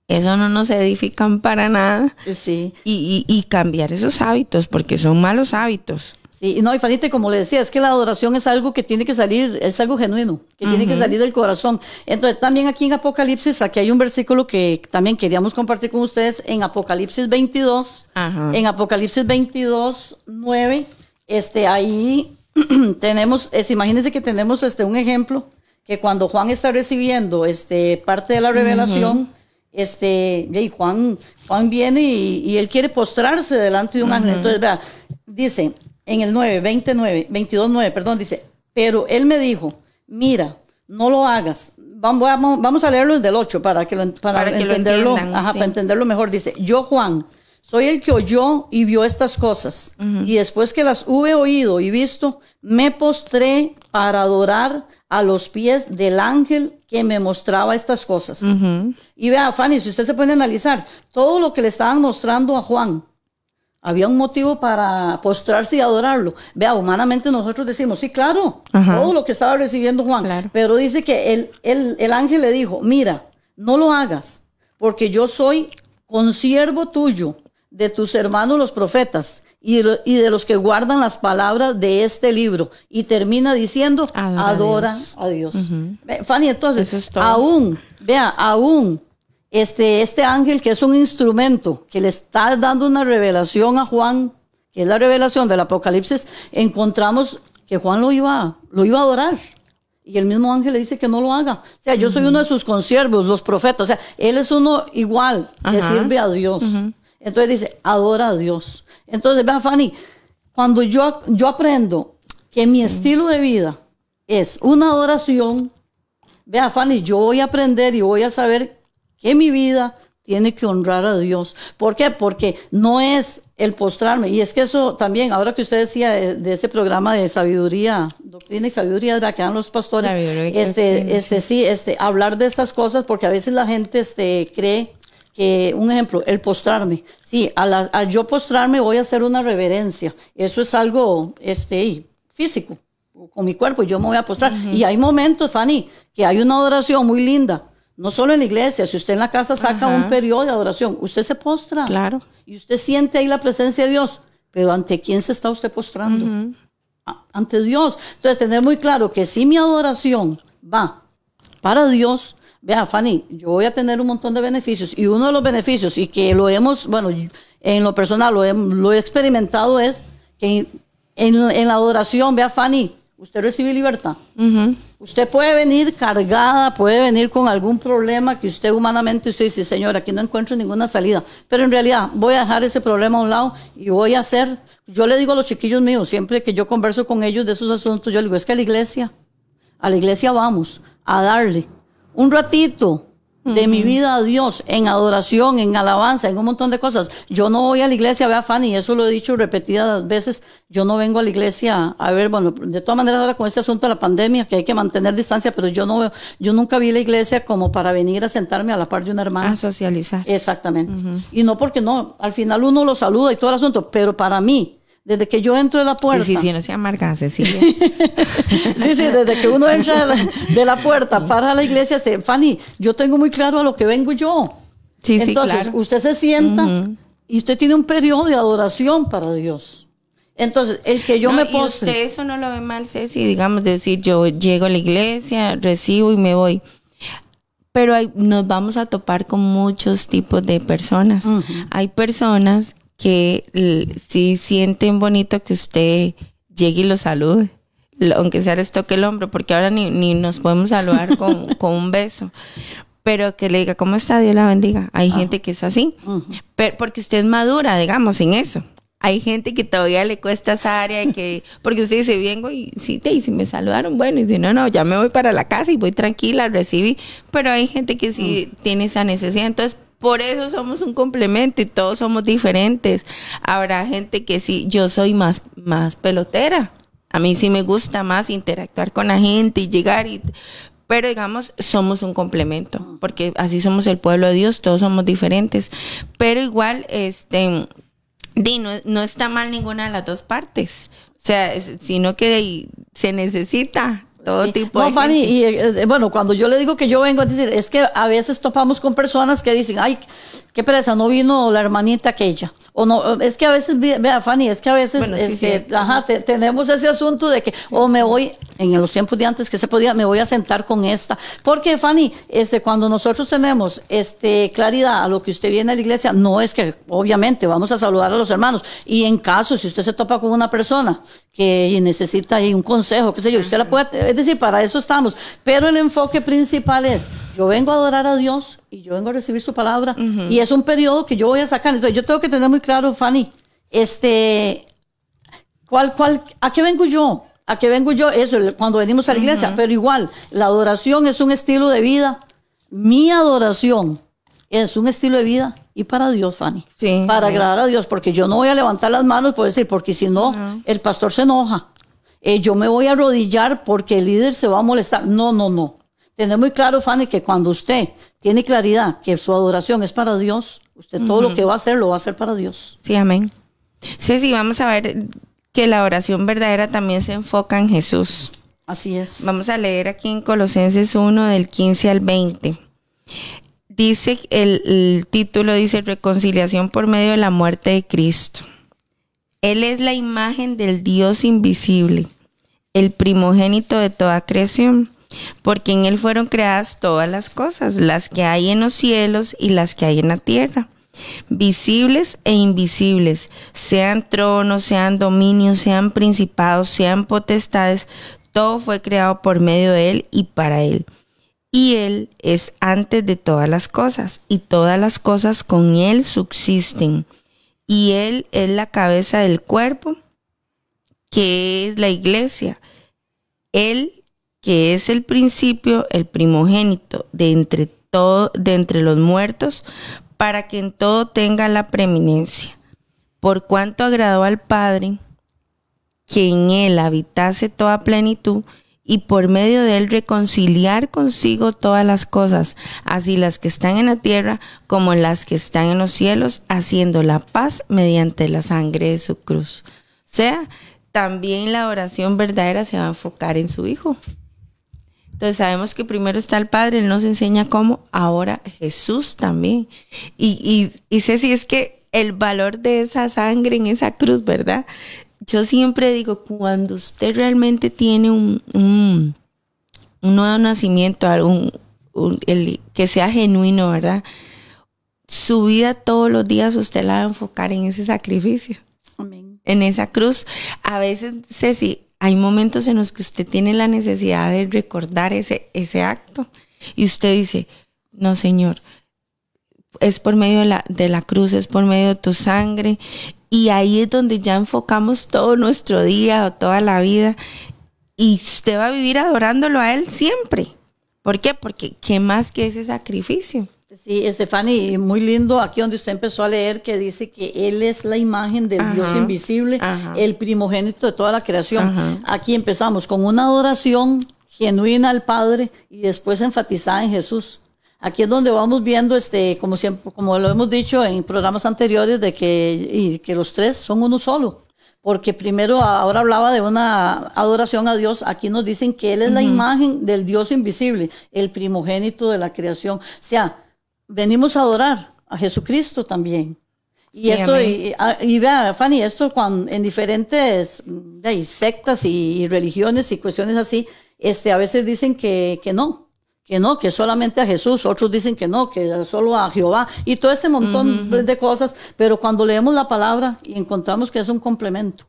eso no nos edifican para nada Sí. y, y- y cambiar esos hábitos, porque son malos hábitos. Sí, y no, y Fanita, como le decía, es que la adoración es algo que tiene que salir, es algo genuino, que tiene que salir del corazón. Entonces, también aquí en Apocalipsis, aquí hay un versículo que también queríamos compartir con ustedes en Apocalipsis 22. Ajá. En Apocalipsis 22, 9, este, ahí tenemos, imagínense que tenemos este, un ejemplo, que cuando Juan está recibiendo este, parte de la revelación, este, y Juan, Juan viene y, y él quiere postrarse delante de un ángel. Entonces, vea, dice en el 9, 29, 22, 9, perdón, dice, pero él me dijo, mira, no lo hagas. Vamos, vamos, vamos a leerlo desde el 8 para, que lo, para, Para que lo entenderlo, entiendan, ajá, sí. para entenderlo mejor. Dice, yo Juan, soy el que oyó y vio estas cosas. Y después que las hube oído y visto, me postré para adorar a los pies del ángel que me mostraba estas cosas. Y vea, Fanny, si usted se puede analizar, todo lo que le estaban mostrando a Juan, había un motivo para postrarse y adorarlo. Vea, humanamente nosotros decimos, sí, claro, Ajá. todo lo que estaba recibiendo Juan. Claro. Pero dice que el, el, el ángel le dijo, mira, no lo hagas, porque yo soy consiervo tuyo, de tus hermanos los profetas, y de, lo- y de los que guardan las palabras de este libro. Y termina diciendo, Adora a Dios. a Dios. Ve, Fanny, entonces, es aún, vea, aún este, este ángel que es un instrumento que le está dando una revelación a Juan, que es la revelación del Apocalipsis, encontramos que Juan lo iba, lo iba a adorar. Y el mismo ángel le dice que no lo haga. O sea, yo soy uno de sus consiervos, los profetas. O sea, él es uno igual que Ajá. sirve a Dios. Entonces dice, adora a Dios. Entonces, vea, Fanny, cuando yo, yo aprendo que mi estilo de vida es una adoración, vea, Fanny, yo voy a aprender y voy a saber que mi vida tiene que honrar a Dios. ¿Por qué? Porque no es el postrarme. Y es que eso también, ahora que usted decía de, ese programa de sabiduría, doctrina y sabiduría de que dan los pastores, este, este, sí, este, hablar de estas cosas, porque a veces la gente este, cree que, un ejemplo, el postrarme. Sí, al, yo postrarme voy a hacer una reverencia. Eso es algo este, físico, con mi cuerpo, yo me voy a postrar. Y hay momentos, Fanny, que hay una adoración muy linda no solo en la iglesia, si usted en la casa saca un periodo de adoración, usted se postra. Claro. Y usted siente ahí la presencia de Dios. Pero ¿ante quién se está usted postrando? Ante Dios. Entonces, tener muy claro que si mi adoración va para Dios, vea, Fanny, yo voy a tener un montón de beneficios. Y uno de los beneficios, y que lo hemos, bueno, en lo personal lo he, experimentado, es que en, la adoración, vea, Fanny, usted recibe libertad. Usted puede venir cargada, puede venir con algún problema que usted humanamente usted dice, Señor, aquí no encuentro ninguna salida. Pero en realidad voy a dejar ese problema a un lado y voy a hacer, yo le digo a los chiquillos míos, siempre que yo converso con ellos de esos asuntos, yo les digo, es que a la iglesia, a la iglesia vamos a darle un ratito, de mi vida a Dios en adoración, en alabanza, en un montón de cosas. Yo no voy a la iglesia, vea Fanny, eso lo he dicho repetidas veces, yo no vengo a la iglesia a ver, bueno, de todas maneras ahora con este asunto de la pandemia, que hay que mantener distancia, pero yo no yo nunca vi la iglesia como para venir a sentarme a la par de una hermana. A socializar. Exactamente. Y no porque no, al final uno lo saluda y todo el asunto, pero para mí, desde que yo entro de la puerta. Sí, sí, sí, no se amarga, Cecilia. sí, sí, desde que uno entra de la puerta para la iglesia, Fanny, yo tengo muy claro a lo que vengo yo. Sí, Entonces, sí, usted se sienta y usted tiene un periodo de adoración para Dios. Entonces, el que yo me postre. usted eso no lo ve mal, Ceci, digamos, decir, yo llego a la iglesia, recibo y me voy. Pero hay, nos vamos a topar con muchos tipos de personas. Hay personas que si sienten bonito que usted llegue y lo salude, aunque sea les toque el hombro, porque ahora ni, nos podemos saludar con, un beso. Pero que le diga, ¿cómo está? Dios la bendiga. Hay ah. gente que es así. pero, porque usted es madura, digamos, en eso. Hay gente que todavía le cuesta esa área que, porque usted dice, vengo y sí, te, y si me saludaron, bueno, y si no, no, ya me voy para la casa y voy tranquila, recibí. Pero hay gente que sí tiene esa necesidad. Entonces, por eso somos un complemento y todos somos diferentes. Habrá gente que sí, yo soy más, más pelotera. A mí sí me gusta más interactuar con la gente y llegar y pero digamos, somos un complemento, porque así somos el pueblo de Dios, todos somos diferentes. Pero igual, este, di, no, no está mal ninguna de las dos partes. O sea, sino que se necesita todo tipo no, Fanny, y eh, bueno, cuando yo le digo que yo vengo a decir, es que a veces topamos con personas que dicen, ay, qué pereza, no vino la hermanita aquella. O no, es que a veces, vea, Fanny, es que a veces este, ajá, tenemos ese asunto de que, o me voy, en los tiempos de antes que se podía, me voy a sentar con esta. Porque, Fanny, este, cuando nosotros tenemos este, claridad a lo que usted viene a la iglesia, no es que, obviamente, vamos a saludar a los hermanos. Y en caso, si usted se topa con una persona que necesita un consejo, qué sé yo, usted la puede, es decir, para eso estamos. Pero el enfoque principal es, yo vengo a adorar a Dios y yo vengo a recibir su palabra. Y es un periodo que yo voy a sacar. Entonces, yo tengo que tener muy claro, Fanny, este, ¿cuál, cuál, ¿a qué vengo yo? ¿A qué vengo yo? Eso, cuando venimos a la iglesia. Pero igual, la adoración es un estilo de vida. Mi adoración es un estilo de vida y para Dios, Fanny. Sí, para agradar a Dios, porque yo no voy a levantar las manos por decir, porque si no, el pastor se enoja. Eh, yo me voy a arrodillar porque el líder se va a molestar. No, no, no. Tener muy claro, Fanny, que cuando usted tiene claridad que su adoración es para Dios, usted todo lo que va a hacer lo va a hacer para Dios. Sí, amén. Sí, sí, vamos a ver que la oración verdadera también se enfoca en Jesús. Así es. Vamos a leer aquí en Colosenses 1 del 15 al 20. Dice, el, el título dice reconciliación por medio de la muerte de Cristo. Él es la imagen del Dios invisible, el primogénito de toda creación porque en Él fueron creadas todas las cosas, las que hay en los cielos y las que hay en la tierra, visibles e invisibles, sean tronos, sean dominios, sean principados, sean potestades, todo fue creado por medio de Él y para Él. Y Él es antes de todas las cosas, y todas las cosas con Él subsisten. Y Él es la cabeza del cuerpo, que es la iglesia. Él que es el principio, el primogénito de entre todo, de entre los muertos, para que en todo tenga la preeminencia. Por cuanto agradó al Padre que en él habitase toda plenitud y por medio de él reconciliar consigo todas las cosas, así las que están en la tierra como las que están en los cielos, haciendo la paz mediante la sangre de su cruz. O sea, también la oración verdadera se va a enfocar en su Hijo. Entonces sabemos que primero está el Padre, Él nos enseña cómo, ahora Jesús también. Y, y, y Ceci, es que el valor de esa sangre en esa cruz, ¿verdad? Yo siempre digo, cuando usted realmente tiene un, un, nuevo nacimiento, algún, el, que sea genuino, ¿verdad? Su vida todos los días usted la va a enfocar en ese sacrificio. Amén. En esa cruz. A veces, Ceci, hay momentos en los que usted tiene la necesidad de recordar ese, ese acto y usted dice, no, Señor, es por medio de la, de la cruz, es por medio de tu sangre. Y ahí es donde ya enfocamos todo nuestro día o toda la vida. Y usted va a vivir adorándolo a Él siempre. ¿Por qué? Porque ¿qué más que ese sacrificio? Sí, Estefani, muy lindo aquí donde usted empezó a leer que dice que Él es la imagen del Dios invisible, el primogénito de toda la creación. Aquí empezamos con una adoración genuina al Padre y después enfatizada en Jesús. Aquí es donde vamos viendo, este, como siempre, como lo hemos dicho en programas anteriores, de que, y que los tres son uno solo. Porque primero ahora hablaba de una adoración a Dios, aquí nos dicen que Él es la imagen del Dios invisible, el primogénito de la creación. O sea, venimos a adorar a Jesucristo también. Y esto, ah, y, vea, Fanny, esto cuando, en diferentes sectas y, religiones y cuestiones así, este, a veces dicen que, que no, que no, que solamente a Jesús, otros dicen que no, que solo a Jehová, y todo este montón de cosas, pero cuando leemos la palabra y encontramos que es un complemento,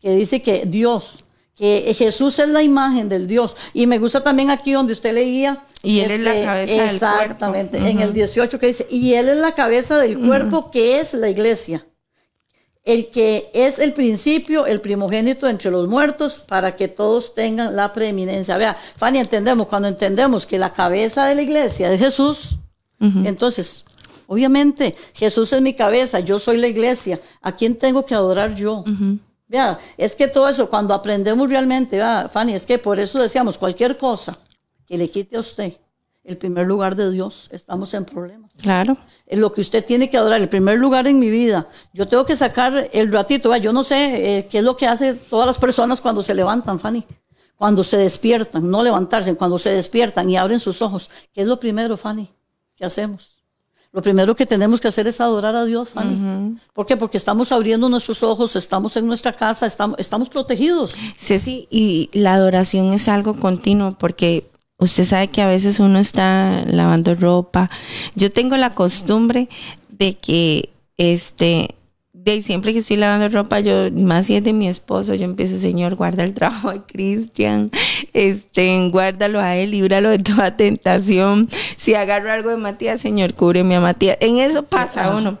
que dice que Dios, que Jesús es la imagen del Dios. Y me gusta también aquí donde usted leía. Y Él es la este, cabeza exactamente, en el 18 que dice, y Él es la cabeza del cuerpo que es la iglesia. El que es el principio, el primogénito entre los muertos, para que todos tengan la preeminencia. Vea, Fanny, entendemos, cuando entendemos que la cabeza de la iglesia es Jesús, entonces, obviamente, Jesús es mi cabeza, yo soy la iglesia, ¿a quién tengo que adorar yo? Vea, es que todo eso, cuando aprendemos realmente, vea, Fanny, es que por eso decíamos, cualquier cosa que le quite a usted el primer lugar de Dios, estamos en problemas. Claro. Es lo que usted tiene que adorar, el primer lugar en mi vida. Yo tengo que sacar el ratito, vea, yo no sé eh, qué es lo que hacen todas las personas cuando se levantan, Fanny. Cuando se despiertan, no levantarse, cuando se despiertan y abren sus ojos. ¿Qué es lo primero, Fanny? ¿Qué hacemos? Lo primero que tenemos que hacer es adorar a Dios, Fanny. ¿Por qué? Porque estamos abriendo nuestros ojos, estamos en nuestra casa, estamos, estamos protegidos. Sí, sí, y la adoración es algo continuo porque usted sabe que a veces uno está lavando ropa. Yo tengo la costumbre de que este de siempre que estoy lavando ropa, yo, más si es de mi esposo, yo empiezo, Señor, guarda el trabajo de Cristian, este, guárdalo a él, líbralo de toda tentación. Si agarro algo de Matías, Señor, cúbreme a Matías. En eso pasa uno.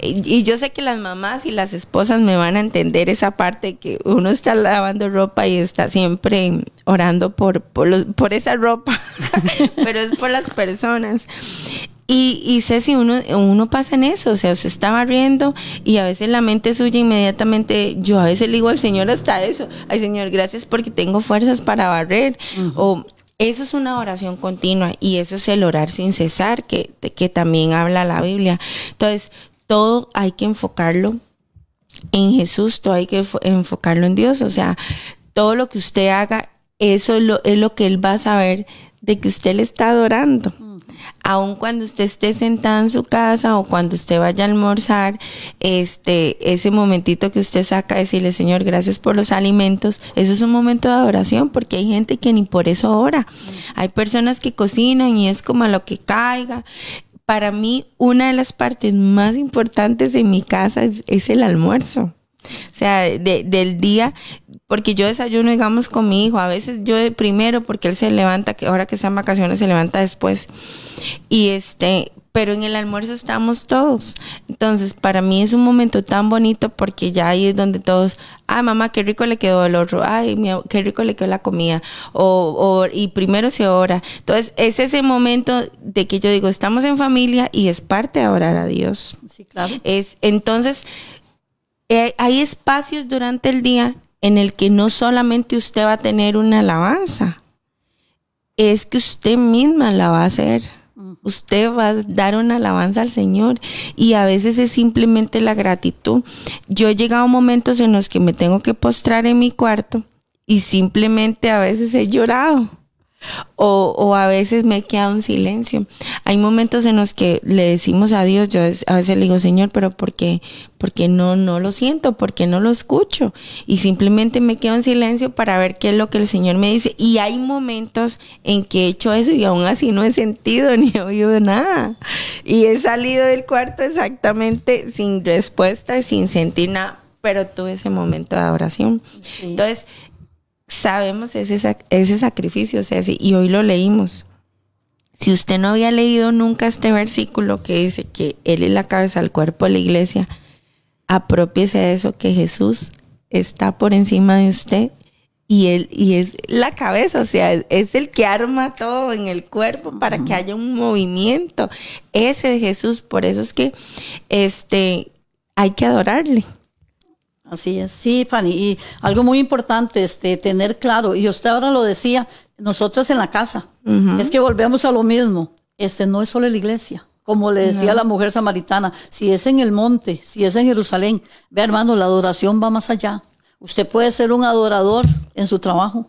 Y, yo sé que las mamás y las esposas me van a entender esa parte que uno está lavando ropa y está siempre orando por, por, por esa ropa, pero es por las personas. Y, y sé si uno, uno pasa en eso, o sea, se está barriendo y a veces la mente suya inmediatamente, yo a veces le digo al Señor hasta eso, ay Señor, gracias porque tengo fuerzas para barrer, o eso es una oración continua y eso es el orar sin cesar, que, que también habla la Biblia. Entonces, todo hay que enfocarlo en Jesús, todo hay que enfocarlo en Dios, o sea, todo lo que usted haga, eso es lo, es lo que Él va a saber de que usted le está adorando aun cuando usted esté sentada en su casa o cuando usted vaya a almorzar, este, ese momentito que usted saca, decirle, Señor, gracias por los alimentos, eso es un momento de adoración, porque hay gente que ni por eso ora. Hay personas que cocinan y es como a lo que caiga. Para mí, una de las partes más importantes de mi casa es, el almuerzo. O sea, del día, porque yo desayuno, digamos, con mi hijo. A veces yo primero, porque él se levanta, que ahora que sean vacaciones, se levanta después. Y este, pero en el almuerzo estamos todos. Entonces, para mí es un momento tan bonito porque ya ahí es donde todos, ay mamá, qué rico le quedó el otro, ay, qué rico le quedó la comida, o, y primero se ora. Entonces, es ese momento de que yo digo, estamos en familia y es parte de orar a Dios. Sí, claro. Es, entonces, eh, hay espacios durante el día en el que no solamente usted va a tener una alabanza, es que usted misma la va a hacer. Usted va a dar una alabanza al Señor y a veces es simplemente la gratitud. Yo he llegado a momentos en los que me tengo que postrar en mi cuarto y simplemente a veces he llorado o, a veces me he quedado en silencio. Hay momentos en los que le decimos a Dios, yo a veces le digo, Señor, pero ¿por qué? Porque no, no lo siento, porque no lo escucho. Y simplemente me quedo en silencio para ver qué es lo que el Señor me dice. Y hay momentos en que he hecho eso y aún así no he sentido ni he oído nada. Y he salido del cuarto exactamente sin respuesta, sin sentir nada pero tuve ese momento de adoración. Entonces, sabemos ese, ese sacrificio, o sea, y hoy lo leímos. Si usted no había leído nunca este versículo que dice que Él es la cabeza del cuerpo de la iglesia, apropiese de eso, que Jesús está por encima de usted y él y es la cabeza, o sea, es el que arma todo en el cuerpo para que haya un movimiento. Ese de Jesús, por eso es que este hay que adorarle. Así es, sí, Fanny. Y algo muy importante, este, tener claro, y usted ahora lo decía, nosotros en la casa, es que volvemos a lo mismo. Este no es solo la iglesia. Como le decía la mujer samaritana, si es en el monte, si es en Jerusalén, ve hermano, la adoración va más allá. Usted puede ser un adorador en su trabajo.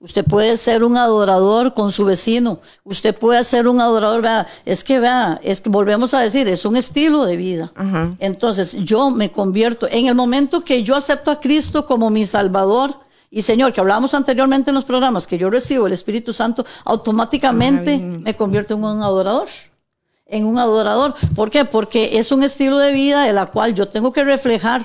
Usted puede ser un adorador con su vecino. Usted puede ser un adorador. Vea, es que vea, es que volvemos a decir, es un estilo de vida. Entonces, yo me convierto en el momento que yo acepto a Cristo como mi Salvador. Y Señor, que hablábamos anteriormente en los programas, que yo recibo el Espíritu Santo, automáticamente me convierto en un adorador en un adorador. ¿Por qué? Porque es un estilo de vida en la cual yo tengo que reflejar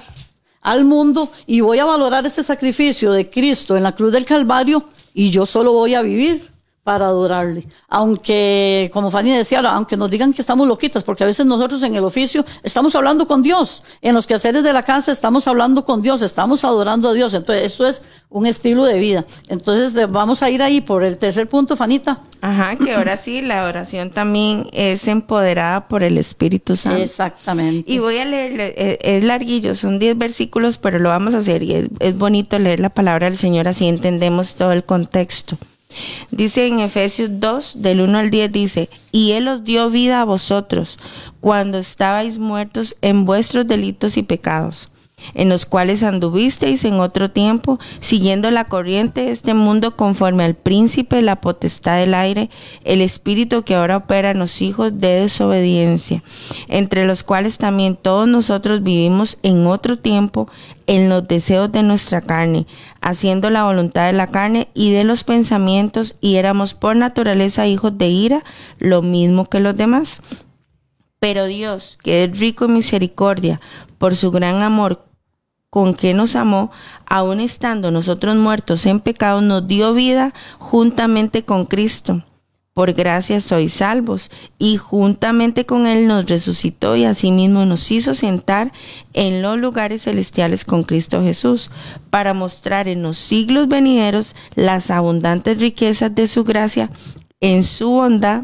al mundo y voy a valorar ese sacrificio de Cristo en la cruz del Calvario y yo solo voy a vivir para adorarle. Aunque, como Fanny decía, aunque nos digan que estamos loquitas, porque a veces nosotros en el oficio estamos hablando con Dios, en los quehaceres de la casa estamos hablando con Dios, estamos adorando a Dios. Entonces, eso es un estilo de vida. Entonces, vamos a ir ahí por el tercer punto, Fanita. Ajá, que ahora sí, la oración también es empoderada por el Espíritu Santo. Exactamente. Y voy a leer, eh, es larguillo, son 10 versículos, pero lo vamos a hacer y es, es bonito leer la palabra del Señor, así entendemos todo el contexto. Dice en Efesios 2, del 1 al 10, dice, y Él os dio vida a vosotros cuando estabais muertos en vuestros delitos y pecados en los cuales anduvisteis en otro tiempo, siguiendo la corriente de este mundo conforme al príncipe, la potestad del aire, el espíritu que ahora opera en los hijos de desobediencia, entre los cuales también todos nosotros vivimos en otro tiempo en los deseos de nuestra carne, haciendo la voluntad de la carne y de los pensamientos, y éramos por naturaleza hijos de ira, lo mismo que los demás. Pero Dios, que es rico en misericordia, por su gran amor con que nos amó, aun estando nosotros muertos en pecado, nos dio vida juntamente con Cristo. Por gracia sois salvos, y juntamente con Él nos resucitó y asimismo nos hizo sentar en los lugares celestiales con Cristo Jesús, para mostrar en los siglos venideros las abundantes riquezas de su gracia en su bondad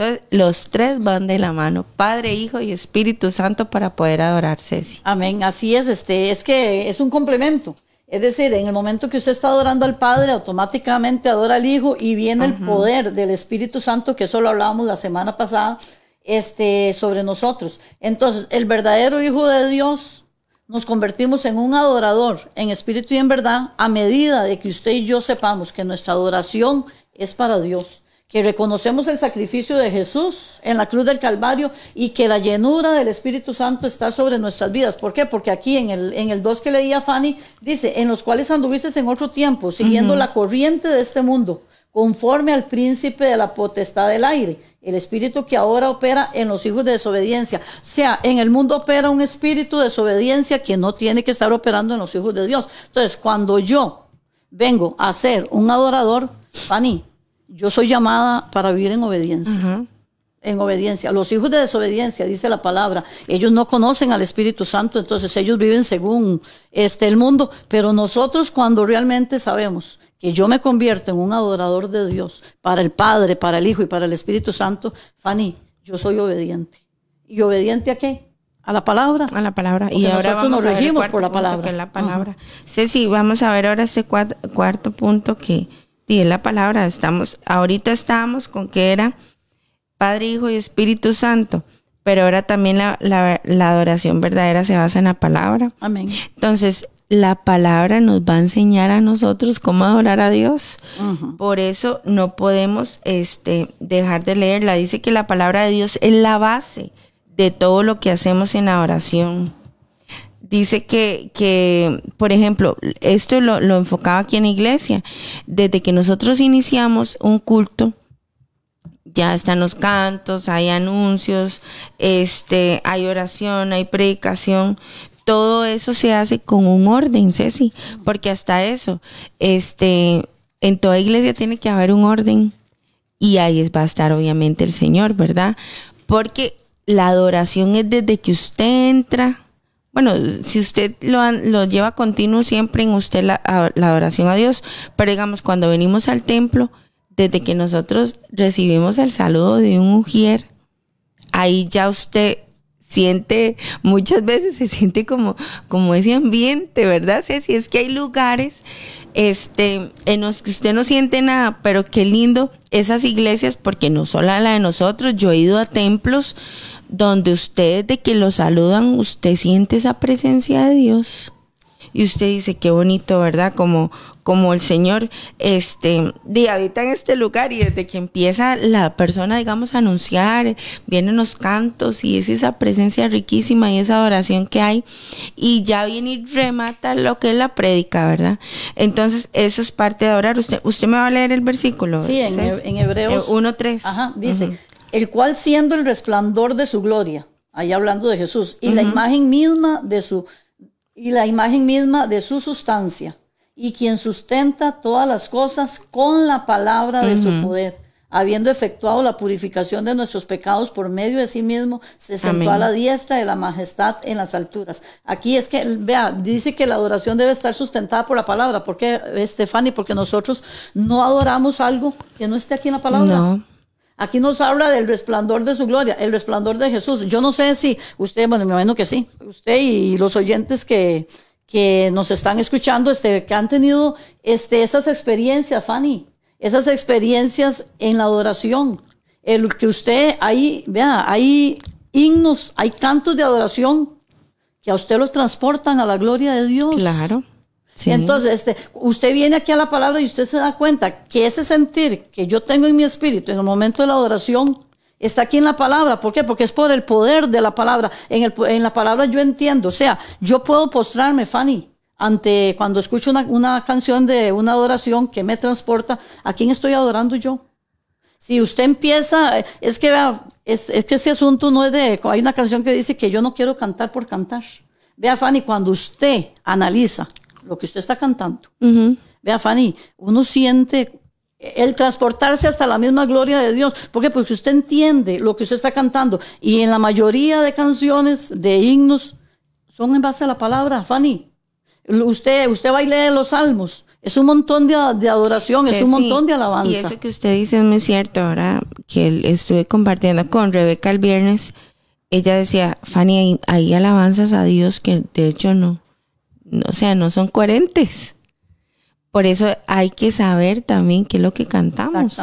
Entonces, los tres van de la mano, Padre, Hijo y Espíritu Santo para poder adorarse. Amén, así es, este, es que es un complemento. Es decir, en el momento que usted está adorando al Padre, automáticamente adora al Hijo y viene el poder del Espíritu Santo, que eso lo hablábamos la semana pasada, este, sobre nosotros. Entonces, el verdadero Hijo de Dios nos convertimos en un adorador en espíritu y en verdad a medida de que usted y yo sepamos que nuestra adoración es para Dios que reconocemos el sacrificio de Jesús en la cruz del Calvario y que la llenura del Espíritu Santo está sobre nuestras vidas. ¿Por qué? Porque aquí en el, en el 2 que leía Fanny, dice, en los cuales anduviste en otro tiempo, siguiendo la corriente de este mundo, conforme al príncipe de la potestad del aire, el espíritu que ahora opera en los hijos de desobediencia. O sea, en el mundo opera un espíritu de desobediencia que no tiene que estar operando en los hijos de Dios. Entonces, cuando yo vengo a ser un adorador, Fanny, yo soy llamada para vivir en obediencia. En obediencia. Los hijos de desobediencia, dice la palabra, ellos no conocen al Espíritu Santo, entonces ellos viven según este, el mundo. Pero nosotros, cuando realmente sabemos que yo me convierto en un adorador de Dios para el Padre, para el Hijo y para el Espíritu Santo, Fanny, yo soy obediente. ¿Y obediente a qué? A la palabra. A la palabra. y ahora nosotros nos regimos por la palabra. Que la palabra. Ceci, vamos a ver ahora este cuarto punto que y es la palabra. Estamos, ahorita estábamos con que era Padre, Hijo y Espíritu Santo, pero ahora también la, la, adoración verdadera se basa en la palabra. Amén. Entonces, la palabra nos va a enseñar a nosotros cómo adorar a Dios. Por eso no podemos este, dejar de leerla. Dice que la palabra de Dios es la base de todo lo que hacemos en la oración dice que, que por ejemplo, esto lo, lo enfocaba aquí en la iglesia. Desde que nosotros iniciamos un culto, ya están los cantos, hay anuncios, este, hay oración, hay predicación. Todo eso se hace con un orden, Ceci, porque hasta eso, este, en toda iglesia tiene que haber un orden y ahí va a estar obviamente el Señor, ¿verdad? Porque la adoración es desde que usted entra bueno, si usted lo, lo lleva continuo siempre en usted la, adoración a Dios, pero digamos, cuando venimos al templo, desde que nosotros recibimos el saludo de un ujier, ahí ya usted siente, muchas veces se siente como, como ese ambiente, ¿verdad? Si es que hay lugares este, en los que usted no siente nada, pero qué lindo esas iglesias, porque no solo la de nosotros, yo he ido a templos donde usted de que lo saludan, usted siente esa presencia de Dios. Y usted dice, qué bonito, ¿verdad? Como, como el Señor este, de, habita en este lugar y desde que empieza la persona, digamos, a anunciar, vienen los cantos y es esa presencia riquísima y esa adoración que hay. Y ya viene y remata lo que es la prédica, ¿verdad? Entonces, eso es parte de adorar. Usted, usted me va a leer el versículo. Sí, en, en Hebreos 1.3. Ajá, dice el cual siendo el resplandor de su gloria, ahí hablando de Jesús, y la imagen misma de su y la imagen misma de su sustancia, y quien sustenta todas las cosas con la palabra de su poder, habiendo efectuado la purificación de nuestros pecados por medio de sí mismo, se sentó a la diestra de la majestad en las alturas. Aquí es que, vea, dice que la adoración debe estar sustentada por la palabra. ¿Por qué, Estefani? Porque nosotros no adoramos algo que no esté aquí en la palabra. No. Aquí nos habla del resplandor de su gloria, el resplandor de Jesús. Yo no sé si usted, bueno, me imagino que sí, usted y los oyentes que, que nos están escuchando, este, que han tenido este, esas experiencias, Fanny, esas experiencias en la adoración. El que usted ahí, vea, hay himnos, hay cantos de adoración que a usted los transportan a la gloria de Dios. Claro. Entonces, este, usted viene aquí a la palabra y usted se da cuenta que ese sentir que yo tengo en mi espíritu en el momento de la adoración está aquí en la palabra. ¿Por qué? Porque es por el poder de la palabra. En, el, la palabra yo entiendo. O sea, yo puedo postrarme, Fanny, ante cuando escucho una, canción de una adoración que me transporta. ¿A quién estoy adorando yo? Si usted empieza, es que vea, es, es, que ese asunto no es de, hay una canción que dice que yo no quiero cantar por cantar. Vea, Fanny, cuando usted analiza lo que usted está cantando. Vea, Fanny, uno siente el transportarse hasta la misma gloria de Dios. ¿Por qué? Porque usted entiende lo que usted está cantando. Y en la mayoría de canciones, de himnos, son en base a la palabra, Fanny. Usted, usted va a leer los salmos. Es un montón de, adoración, es un montón de alabanza. Y eso que usted dice es muy cierto. Ahora que estuve compartiendo con Rebeca el viernes, ella decía, Fanny, hay alabanzas a Dios que de hecho no o sea, no son coherentes. Por eso hay que saber también qué es lo que cantamos.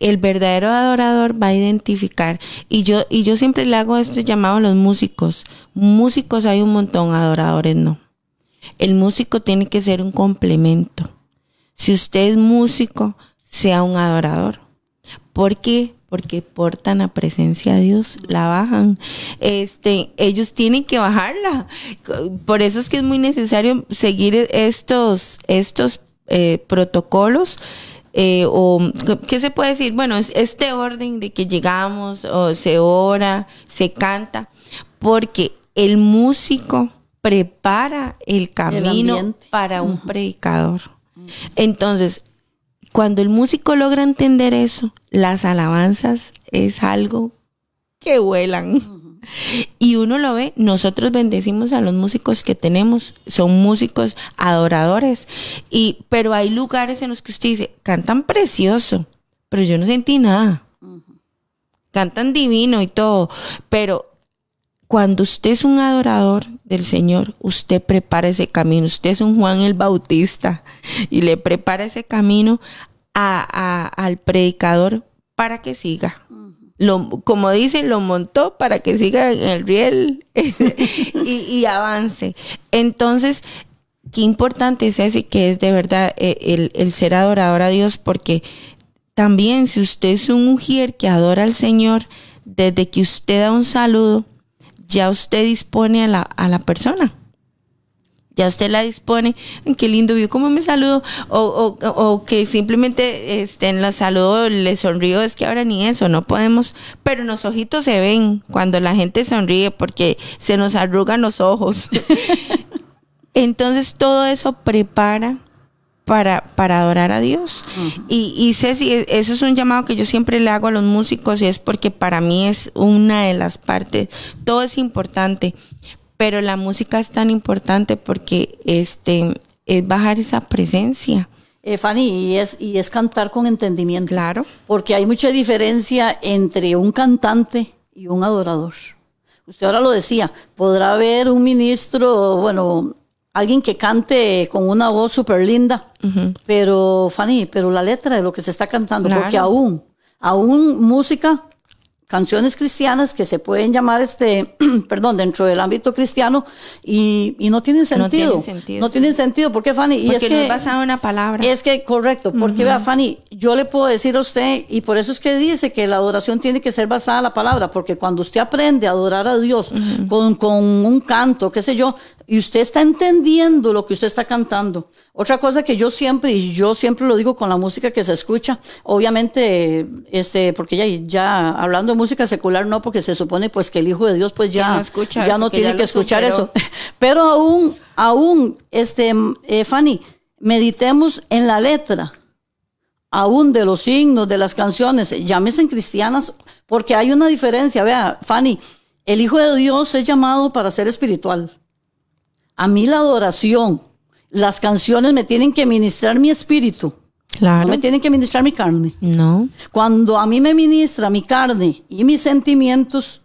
El verdadero adorador va a identificar. Y yo, y yo siempre le hago esto llamado a los músicos. Músicos hay un montón, adoradores no. El músico tiene que ser un complemento. Si usted es músico, sea un adorador. ¿Por qué? Porque portan la presencia de Dios, la bajan. Este, ellos tienen que bajarla. Por eso es que es muy necesario seguir estos, estos eh, protocolos. Eh, o qué se puede decir bueno es este orden de que llegamos o se ora se canta porque el músico prepara el camino para un predicador entonces cuando el músico logra entender eso, las alabanzas es algo que vuelan. Y uno lo ve, nosotros bendecimos a los músicos que tenemos, son músicos adoradores, y, pero hay lugares en los que usted dice, cantan precioso, pero yo no sentí nada. Cantan divino y todo, pero cuando usted es un adorador del Señor, usted prepara ese camino. Usted es un Juan el Bautista y le prepara ese camino al predicador para que siga. Lo, como dicen, lo montó para que siga en el riel y, avance. Entonces, qué importante es ese que es de verdad eh, el, el, ser adorador a Dios, porque también si usted es un mujer que adora al Señor, desde que usted da un saludo, ya usted dispone a la, a la persona. Ya usted la dispone, qué lindo vio cómo me saludo, o, o, o, que simplemente este, en la saludo le sonrío, es que ahora ni eso, no podemos, pero los ojitos se ven cuando la gente sonríe porque se nos arrugan los ojos. Entonces todo eso prepara para, para adorar a Dios. Y, y Ceci, e, eso es un llamado que yo siempre le hago a los músicos y es porque para mí es una de las partes, todo es importante, pero la música es tan importante porque este, es bajar esa presencia. Eh, Fanny, y es, y es cantar con entendimiento. Claro. Porque hay mucha diferencia entre un cantante y un adorador. Usted ahora lo decía, podrá haber un ministro, bueno, alguien que cante con una voz súper linda, pero Fanny, pero la letra de lo que se está cantando, porque aún, aún música canciones cristianas que se pueden llamar, este, perdón, dentro del ámbito cristiano y, y no tienen sentido. No tienen sentido. No tienen sentido. ¿Por qué, Fanny? Porque y es que, no es basado en una palabra. Es que, correcto. Porque, vea, Fanny, yo le puedo decir a usted, y por eso es que dice que la adoración tiene que ser basada en la palabra, porque cuando usted aprende a adorar a Dios con, con un canto, qué sé yo, y usted está entendiendo lo que usted está cantando. Otra cosa que yo siempre, y yo siempre lo digo con la música que se escucha, obviamente, este, porque ya, ya hablando de música secular, no, porque se supone pues que el Hijo de Dios pues ya, no ya no tiene que, escuchar eso. Pero aún, aún, este, eh, Fanny, meditemos en la letra, aún de los signos, de las canciones, llámese cristianas, porque hay una diferencia. Vea, Fanny, el Hijo de Dios es llamado para ser espiritual. A mí la adoración, las canciones me tienen que ministrar mi espíritu. Claro. No me tienen que ministrar mi carne. No. Cuando a mí me ministra mi carne y mis sentimientos,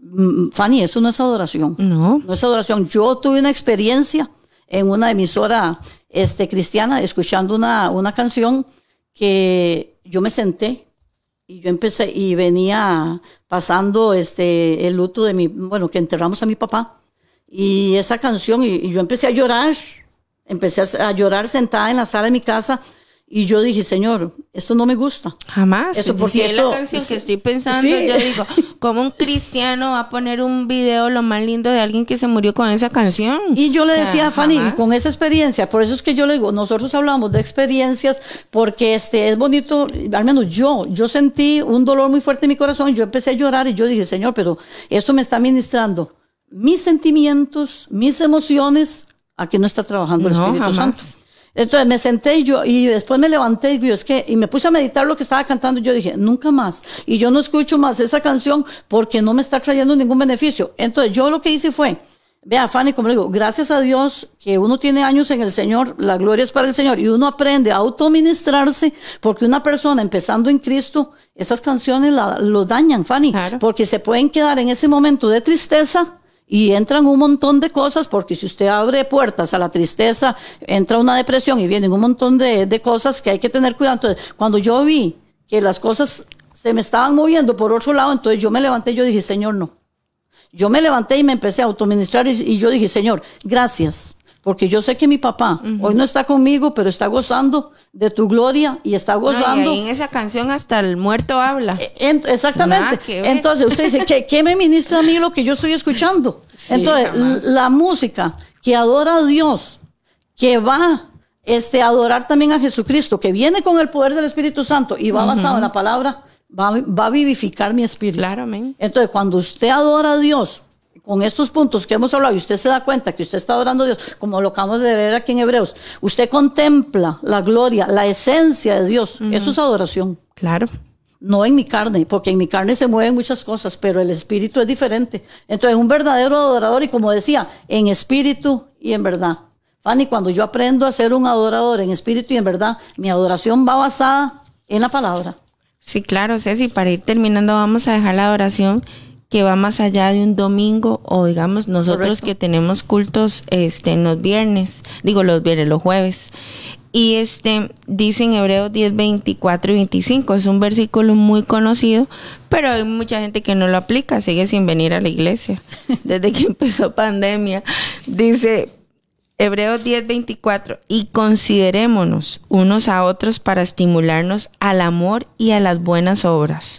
mm, Fanny, eso no es adoración. No. No es adoración. Yo tuve una experiencia en una emisora este, cristiana escuchando una, una canción que yo me senté y yo empecé y venía pasando este, el luto de mi, bueno, que enterramos a mi papá. Y esa canción, y, yo empecé a llorar, empecé a, llorar sentada en la sala de mi casa. Y yo dije, Señor, esto no me gusta. Jamás. Esto porque si es la canción que estoy pensando, yo digo, ¿cómo un cristiano va a poner un video lo más lindo de alguien que se murió con esa canción? Y yo le decía a Fanny, con esa experiencia, por eso es que yo le digo, nosotros hablamos de experiencias porque este es bonito, al menos yo, yo sentí un dolor muy fuerte en mi corazón, yo empecé a llorar y yo dije, Señor, pero esto me está ministrando mis sentimientos, mis emociones, aquí no está trabajando el Espíritu Santo. Entonces me senté y yo, y después me levanté y yo, es que, y me puse a meditar lo que estaba cantando y yo dije, nunca más. Y yo no escucho más esa canción porque no me está trayendo ningún beneficio. Entonces yo lo que hice fue, vea Fanny, como le digo, gracias a Dios que uno tiene años en el Señor, la gloria es para el Señor, y uno aprende a autoministrarse porque una persona empezando en Cristo, esas canciones lo dañan, Fanny, porque se pueden quedar en ese momento de tristeza y entran un montón de cosas, porque si usted abre puertas a la tristeza, entra una depresión y vienen un montón de, de cosas que hay que tener cuidado. Entonces, cuando yo vi que las cosas se me estaban moviendo por otro lado, entonces yo me levanté y yo dije, Señor, no. Yo me levanté y me empecé a autoministrar y, y yo dije, Señor, gracias porque yo sé que mi papá hoy no está conmigo, pero está gozando de tu gloria y está gozando. en esa canción hasta el muerto habla. Eh, exactamente. Entonces usted dice, ¿qué, ¿qué, me ministra a mí lo que yo estoy escuchando? Entonces, la música que adora a Dios, que va este, a adorar también a Jesucristo, que viene con el poder del Espíritu Santo y va basado en la palabra, va, va, a vivificar mi espíritu. Claro, Entonces, cuando usted adora a Dios con estos puntos que hemos hablado y usted se da cuenta que usted está adorando a Dios, como lo acabamos de ver aquí en Hebreos, usted contempla la gloria, la esencia de Dios. Eso es adoración. Claro. No en mi carne, porque en mi carne se mueven muchas cosas, pero el espíritu es diferente. Entonces, un verdadero adorador, y como decía, en espíritu y en verdad. Fanny, cuando yo aprendo a ser un adorador en espíritu y en verdad, mi adoración va basada en la palabra. Sí, claro, Ceci, para ir terminando vamos a dejar la adoración que va más allá de un domingo o digamos nosotros que tenemos cultos este en los viernes, digo los viernes, los jueves. Y este dice en Hebreos 10, 24 y 25, es un versículo muy conocido, pero hay mucha gente que no lo aplica, sigue sin venir a la iglesia desde que empezó pandemia. Dice Hebreos 10, 24, y considerémonos unos a otros para estimularnos al amor y a las buenas obras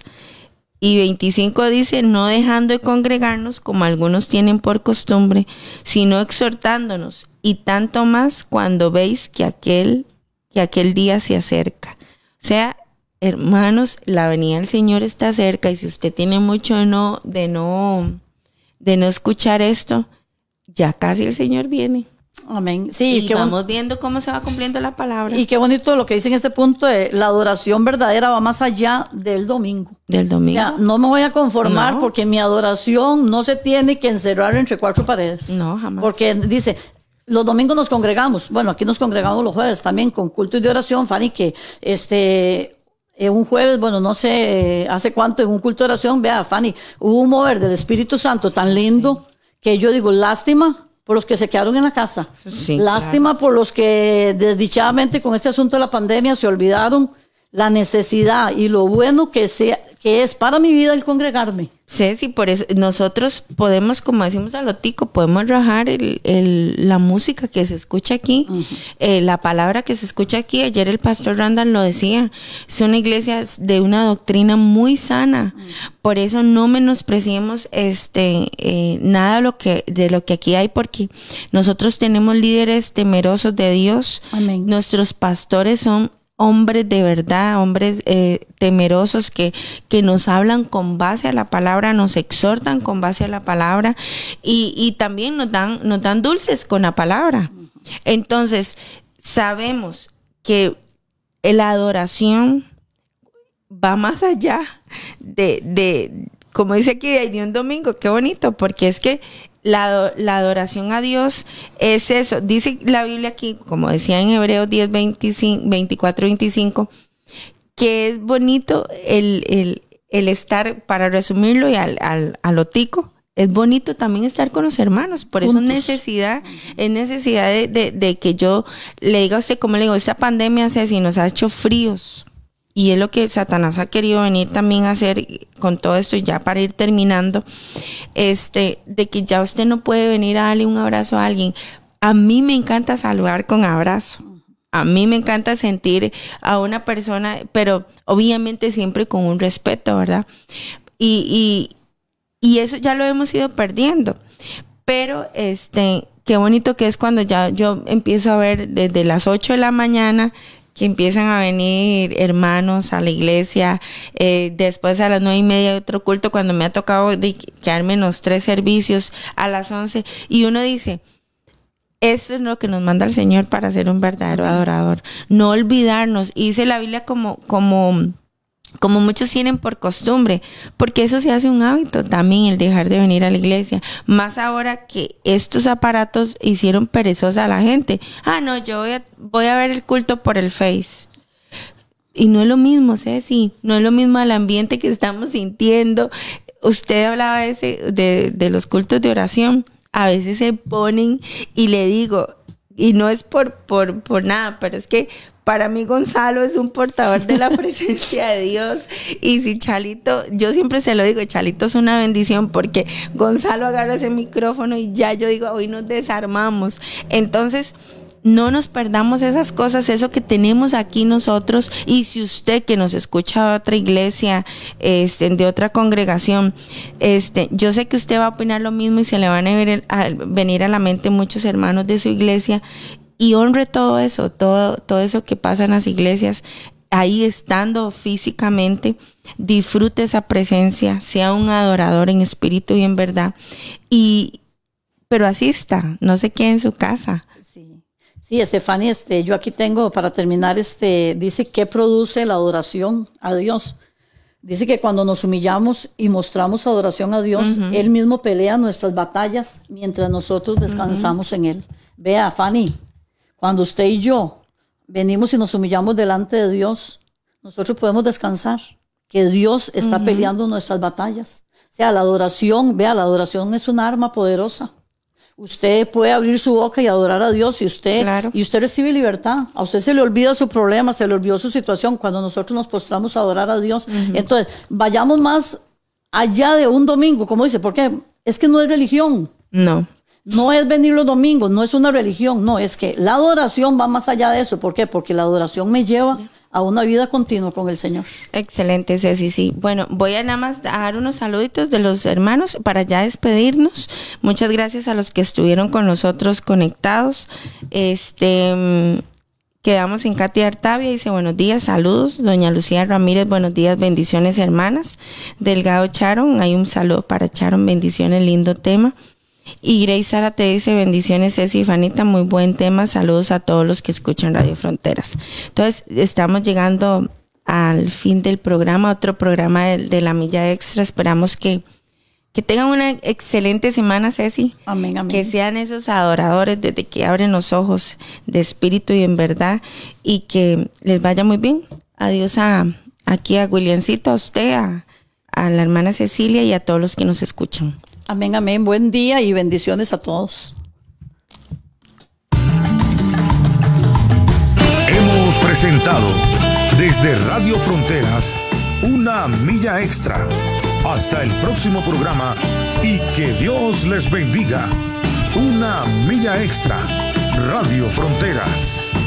y 25 dice, no dejando de congregarnos como algunos tienen por costumbre, sino exhortándonos, y tanto más cuando veis que aquel, que aquel día se acerca. O sea, hermanos, la venida del Señor está cerca y si usted tiene mucho no, de no, de no escuchar esto, ya casi el Señor viene. Amén. Sí, y vamos viendo cómo se va cumpliendo la palabra. Y qué bonito lo que dice en este punto de la adoración verdadera va más allá del domingo. Del domingo. no me voy a conformar porque mi adoración no se tiene que encerrar entre cuatro paredes. No, jamás. Porque dice, los domingos nos congregamos. Bueno, aquí nos congregamos los jueves también con culto y de oración, Fanny, que este un jueves, bueno, no sé hace cuánto en un culto de oración, vea, Fanny, hubo un mover del Espíritu Santo tan lindo que yo digo, lástima por los que se quedaron en la casa. Lástima por los que desdichadamente con este asunto de la pandemia se olvidaron la necesidad y lo bueno que, sea, que es para mi vida el congregarme. Sí, sí, por eso nosotros podemos, como decimos a lo tico, podemos rajar el, la música que se escucha aquí, eh, la palabra que se escucha aquí. Ayer el pastor Randall lo decía, es una iglesia de una doctrina muy sana. Por eso no menospreciemos este eh, nada de lo que de lo que aquí hay, porque nosotros tenemos líderes temerosos de Dios. Nuestros pastores son hombres de verdad, hombres eh, temerosos que, que nos hablan con base a la palabra, nos exhortan con base a la palabra y, y también nos dan, nos dan dulces con la palabra. Entonces, sabemos que la adoración va más allá de, de como dice aquí, de un domingo, qué bonito, porque es que la, adoración a Dios es eso. Dice la Biblia aquí, como decía en Hebreos 10, 24, 25, que es bonito el, estar, para resumirlo y al, al, al otico, es bonito también estar con los hermanos. Por eso necesidad, es necesidad de, de, que yo le diga a usted, como le digo, esta pandemia, si nos ha hecho fríos, y es lo que Satanás ha querido venir también a hacer con todo esto, ya para ir terminando, este, de que ya usted no puede venir a darle un abrazo a alguien. A mí me encanta saludar con abrazo. A mí me encanta sentir a una persona, pero obviamente siempre con un respeto, ¿verdad? Y, y, y eso ya lo hemos ido perdiendo. Pero este, qué bonito que es cuando ya yo empiezo a ver desde las 8 de la mañana que empiezan a venir hermanos a la iglesia. Eh, después a las nueve y media otro culto cuando me ha tocado quedarme en los tres servicios a las once. Y uno dice, eso es lo que nos manda el Señor para ser un verdadero adorador. No olvidarnos. Y dice la Biblia como, como como muchos tienen por costumbre, porque eso se hace un hábito también el dejar de venir a la iglesia, más ahora que estos aparatos hicieron perezosa a la gente. Ah, no, yo voy a, ver el culto por el Face. Y no es lo mismo, Ceci, no es lo mismo el ambiente que estamos sintiendo. Usted hablaba de, ese, de, de los cultos de oración. A veces se ponen y le digo, y no es por, por, por nada, pero es que para mí Gonzalo es un portador de la presencia de Dios. Y si Chalito, yo siempre se lo digo, Chalito es una bendición porque Gonzalo agarra ese micrófono y ya yo digo, hoy nos desarmamos. Entonces, no nos perdamos esas cosas, eso que tenemos aquí nosotros. Y si usted que nos escucha de otra iglesia, este, de otra congregación, este, yo sé que usted va a opinar lo mismo y se le van a, venir a la mente muchos hermanos de su iglesia. Y honre todo eso, todo, todo eso que pasa en las iglesias, ahí estando físicamente, disfrute esa presencia, sea un adorador en espíritu y en verdad. Y, pero así está, no se quede en su casa. Sí, Estefania, este, yo aquí tengo para terminar, este, dice que produce la adoración a Dios. Dice que cuando nos humillamos y mostramos adoración a Dios, Él mismo pelea nuestras batallas mientras nosotros descansamos en Él. Vea, Fanny, cuando usted y yo venimos y nos humillamos delante de Dios, nosotros podemos descansar, que Dios está peleando nuestras batallas. O sea, la adoración, vea, la adoración es un arma poderosa. Usted puede abrir su boca y adorar a Dios y usted, y usted recibe libertad. A usted se le olvida su problema, se le olvidó su situación cuando nosotros nos postramos a adorar a Dios. Entonces, vayamos más allá de un domingo, como dice, porque es que no es religión. No. No es venir los domingos, no es una religión, no, es que la adoración va más allá de eso. ¿Por qué? Porque la adoración me lleva a una vida continua con el Señor. Excelente, Ceci, sí. Bueno, voy a nada más dar unos saluditos de los hermanos para ya despedirnos. Muchas gracias a los que estuvieron con nosotros conectados. Este quedamos en Katy Artavia, dice buenos días, saludos. Doña Lucía Ramírez, buenos días, bendiciones hermanas. Delgado Charon, hay un saludo para Charon, bendiciones, lindo tema. Y Grace Sara te dice bendiciones, Ceci y Fanita, muy buen tema. Saludos a todos los que escuchan Radio Fronteras. Entonces, estamos llegando al fin del programa, otro programa de, la Milla Extra. Esperamos que, que tengan una excelente semana, Ceci. Amén, amén. Que sean esos adoradores desde que abren los ojos de espíritu y en verdad y que les vaya muy bien. Adiós a, aquí a Williamcito, a usted, a la hermana Cecilia y a todos los que nos escuchan. Amén, amén. Buen día y bendiciones a todos. Hemos presentado desde Radio Fronteras una milla extra. Hasta el próximo programa y que Dios les bendiga. Una milla extra. Radio Fronteras.